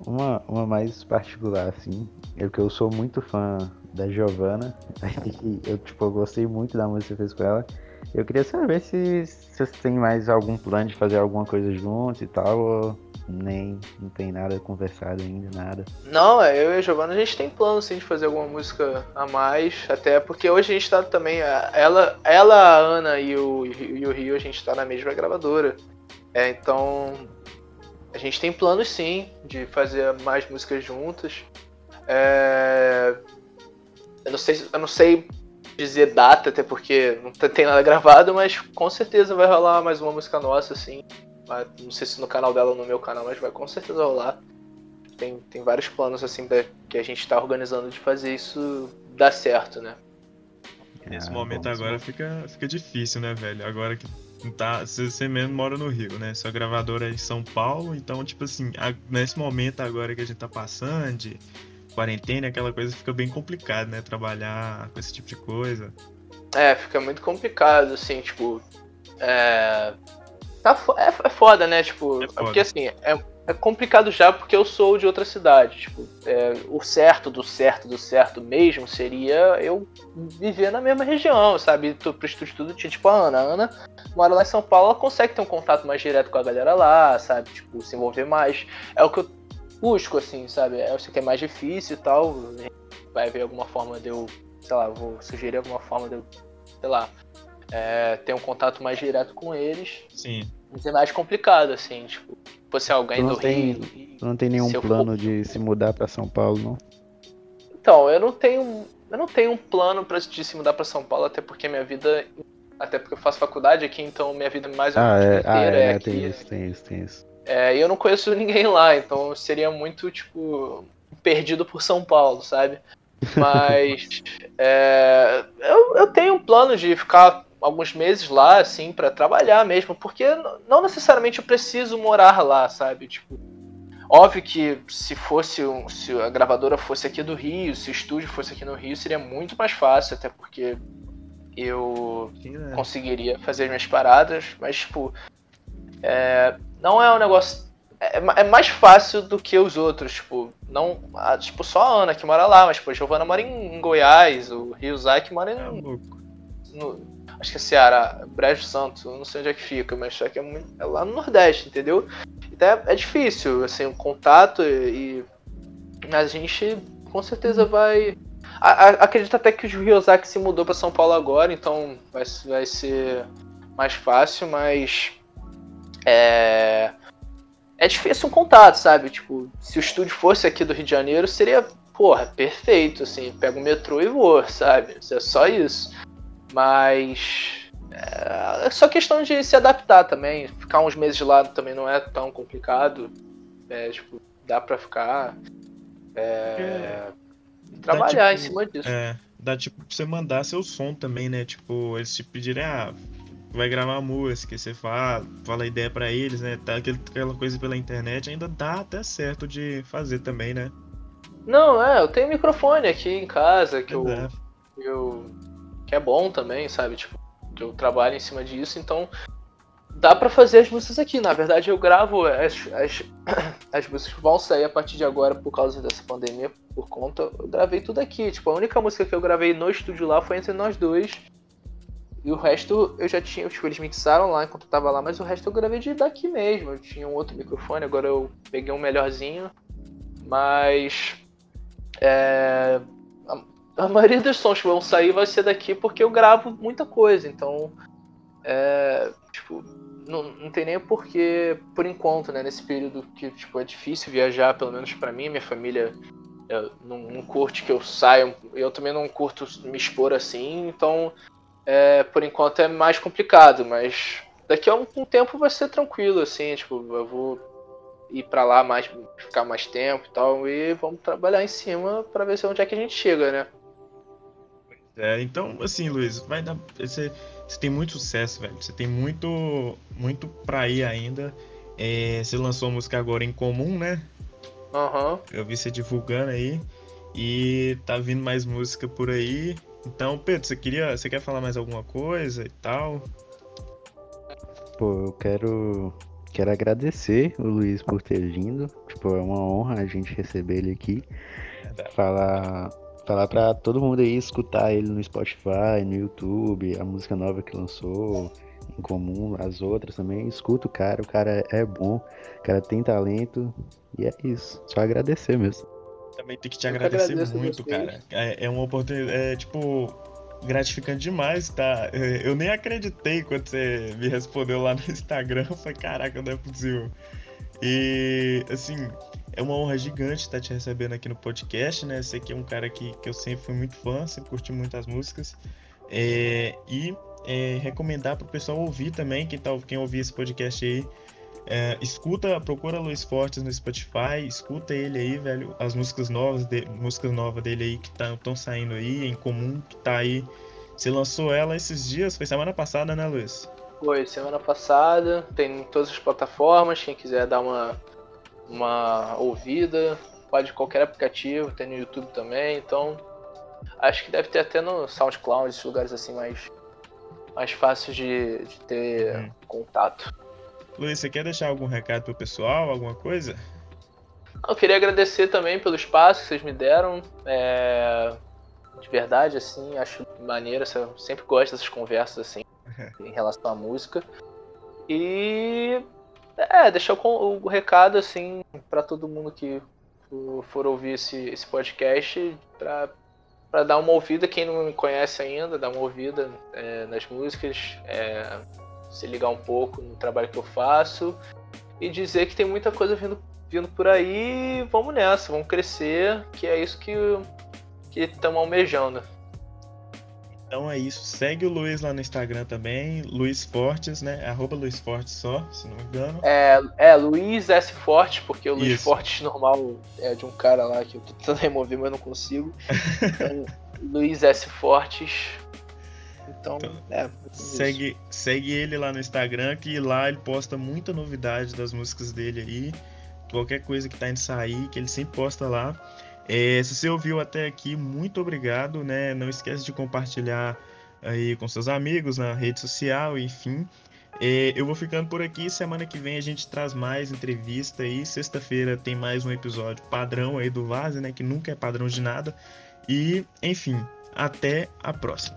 Speaker 3: Uma, uma mais particular, assim, é que eu sou muito fã da Giovanna. [laughs] eu, tipo, eu gostei muito da música que você fez com ela. Eu queria saber se, se você tem mais algum plano de fazer alguma coisa juntos e tal, ou nem não tem nada conversado ainda, nada.
Speaker 2: Não, é, eu e a Giovanna a gente tem plano sim de fazer alguma música a mais, até porque hoje a gente tá também, ela, ela a Ana e o, e o Rio, a gente tá na mesma gravadora. É, então a gente tem planos sim de fazer mais músicas juntas. É, eu não sei, eu não sei dizer data, até porque não tem nada gravado, mas com certeza vai rolar mais uma música nossa, assim. Não sei se no canal dela ou no meu canal, mas vai com certeza rolar. Tem, tem vários planos assim que a gente está organizando de fazer isso dar certo, né?
Speaker 1: Nesse ah, momento bom, agora fica, fica difícil, né, velho? Agora que tá. Você mesmo mora no Rio, né? Sua gravadora é em São Paulo, então, tipo assim, a, nesse momento agora que a gente tá passando de quarentena, aquela coisa fica bem complicado, né? Trabalhar com esse tipo de coisa.
Speaker 2: É, fica muito complicado, assim, tipo. É, Tá, é, é foda, né? Tipo, é, é porque assim, é, é complicado já porque eu sou de outra cidade. Tipo, é, o certo do certo do certo mesmo seria eu viver na mesma região, sabe? Tu, pro estudo tinha, tipo, a Ana. A Ana mora lá em São Paulo, ela consegue ter um contato mais direto com a galera lá, sabe? Tipo, se envolver mais. É o que eu busco, assim, sabe? Eu sei que é mais difícil e tal. Vai ver alguma forma de eu, sei lá, vou sugerir alguma forma de eu, sei lá, é, ter um contato mais direto com eles.
Speaker 1: Sim.
Speaker 2: Mas é mais complicado, assim, tipo, fosse alguém
Speaker 3: não
Speaker 2: do
Speaker 3: tem, Rio. Não tem nenhum plano for... de se mudar para São Paulo, não?
Speaker 2: Então, eu não tenho. Eu não tenho um plano pra, de se mudar para São Paulo, até porque minha vida. Até porque eu faço faculdade aqui, então minha vida mais ou
Speaker 3: menos
Speaker 2: ah,
Speaker 3: é, inteira ah, é, é aqui. Tem isso, tem isso, tem isso.
Speaker 2: É, e eu não conheço [laughs] ninguém lá, então seria muito, tipo, perdido por São Paulo, sabe? [laughs] Mas é, eu, eu tenho um plano de ficar alguns meses lá, assim, para trabalhar mesmo, porque não necessariamente eu preciso morar lá, sabe? Tipo, óbvio que se fosse um, se a gravadora fosse aqui do Rio, se o estúdio fosse aqui no Rio, seria muito mais fácil, até porque eu Sim, né? conseguiria fazer as minhas paradas, mas tipo, é, não é um negócio. É, é mais fácil do que os outros, tipo, não. A, tipo, só a Ana que mora lá, mas tipo, a Giovana mora em, em Goiás, o Ryuzai mora em. É no, acho que é Ceará, Brejo Santo, não sei onde é que fica, mas só que é, muito, é lá no Nordeste, entendeu? Então é, é difícil, assim, o contato e, e. a gente com certeza vai. A, a, acredito até que o Ryozaki se mudou para São Paulo agora, então vai, vai ser mais fácil, mas. É. É difícil um contato, sabe? Tipo, se o estúdio fosse aqui do Rio de Janeiro, seria, porra, perfeito, assim, pega o metrô e voa, sabe? É só isso. Mas. É, é só questão de se adaptar também. Ficar uns meses lá também não é tão complicado. É, tipo, dá pra ficar. É, é trabalhar tipo, em cima disso.
Speaker 1: É, dá tipo pra você mandar seu som também, né? Tipo, eles te pedirem, ah, vai gravar música, você fala, fala a ideia para eles, né? Tá aquela coisa pela internet, ainda dá até certo de fazer também, né?
Speaker 2: Não, é, eu tenho microfone aqui em casa que eu, eu que é bom também, sabe? Tipo, eu trabalho em cima disso, então dá para fazer as músicas aqui. Na verdade, eu gravo as, as, [clears throat] as músicas que vão sair a partir de agora por causa dessa pandemia, por conta. Eu gravei tudo aqui. Tipo, a única música que eu gravei no estúdio lá foi entre nós dois. E o resto eu já tinha, tipo, eles mixaram lá enquanto eu tava lá, mas o resto eu gravei de daqui mesmo. Eu tinha um outro microfone, agora eu peguei um melhorzinho. Mas. É, a maioria dos sons que vão sair vai ser daqui porque eu gravo muita coisa, então. É, tipo, não, não tem nem porquê, por enquanto, né? Nesse período que tipo, é difícil viajar, pelo menos para mim, minha família não, não, curte que eu saia, eu também não curto me expor assim, então é, por enquanto é mais complicado, mas daqui a um, um tempo vai ser tranquilo, assim, tipo, eu vou ir para lá mais, ficar mais tempo e tal, e vamos trabalhar em cima para ver se onde é que a gente chega, né?
Speaker 1: É, então, assim, Luiz, vai dar. Você, você tem muito sucesso, velho. Você tem muito, muito pra ir ainda. É, você lançou a música agora em comum, né?
Speaker 2: Aham. Uhum.
Speaker 1: Eu vi você divulgando aí. E tá vindo mais música por aí. Então, Pedro, você queria. Você quer falar mais alguma coisa e tal?
Speaker 3: Pô, eu quero. Quero agradecer o Luiz por ter vindo. Tipo, é uma honra a gente receber ele aqui. É falar Falar pra todo mundo aí escutar ele no Spotify, no YouTube, a música nova que lançou, em comum, as outras também. Escuta o cara, o cara é bom, o cara tem talento. E é isso. Só agradecer mesmo.
Speaker 1: Também tem que te agradecer muito, cara. É, é uma oportunidade. É tipo gratificante demais, tá? É, eu nem acreditei quando você me respondeu lá no Instagram. Eu falei, caraca, não é possível. E, assim, é uma honra gigante estar te recebendo aqui no podcast, né? Você que é um cara que, que eu sempre fui muito fã, sempre curti muitas músicas. É, e é, recomendar para o pessoal ouvir também, quem, tá, quem ouvir esse podcast aí, é, escuta, procura Luiz Fortes no Spotify, escuta ele aí, velho, as músicas novas, de, músicas novas dele aí que estão saindo aí, em comum, que tá aí. Você lançou ela esses dias, foi semana passada, né, Luiz?
Speaker 2: Foi, semana passada, tem em todas as plataformas, quem quiser dar uma, uma ouvida, pode qualquer aplicativo, tem no YouTube também, então acho que deve ter até no SoundCloud, esses lugares assim mais, mais fáceis de, de ter hum. contato.
Speaker 1: Luiz, você quer deixar algum recado pro pessoal, alguma coisa?
Speaker 2: Eu queria agradecer também pelo espaço que vocês me deram. É... De verdade, assim, acho maneiro, eu sempre gosto dessas conversas assim. [laughs] em relação à música. E é, deixar o, o recado assim para todo mundo que for ouvir esse, esse podcast para dar uma ouvida quem não me conhece ainda, dar uma ouvida é, nas músicas, é, se ligar um pouco no trabalho que eu faço e dizer que tem muita coisa vindo, vindo por aí. Vamos nessa, vamos crescer, que é isso que que estamos almejando.
Speaker 1: Então é isso. Segue o Luiz lá no Instagram também. Luiz Fortes, né? Arroba Luiz Fortes só, se não me engano.
Speaker 2: É, é Luiz S. Fortes, porque o Luiz isso. Fortes normal é de um cara lá que eu tô tentando [laughs] remover, mas não consigo. [laughs] Então, Luiz S. Fortes. Então, então é.
Speaker 1: Segue, segue ele lá no Instagram, que lá ele posta muita novidade das músicas dele aí. Qualquer coisa que tá indo sair, que ele sempre posta lá. É, se você ouviu até aqui, muito obrigado, né? Não esquece de compartilhar aí com seus amigos na rede social, enfim. É, eu vou ficando por aqui. Semana que vem a gente traz mais entrevista aí. Sexta-feira tem mais um episódio padrão aí do Vaze, né? Que nunca é padrão de nada. E, enfim, até a próxima.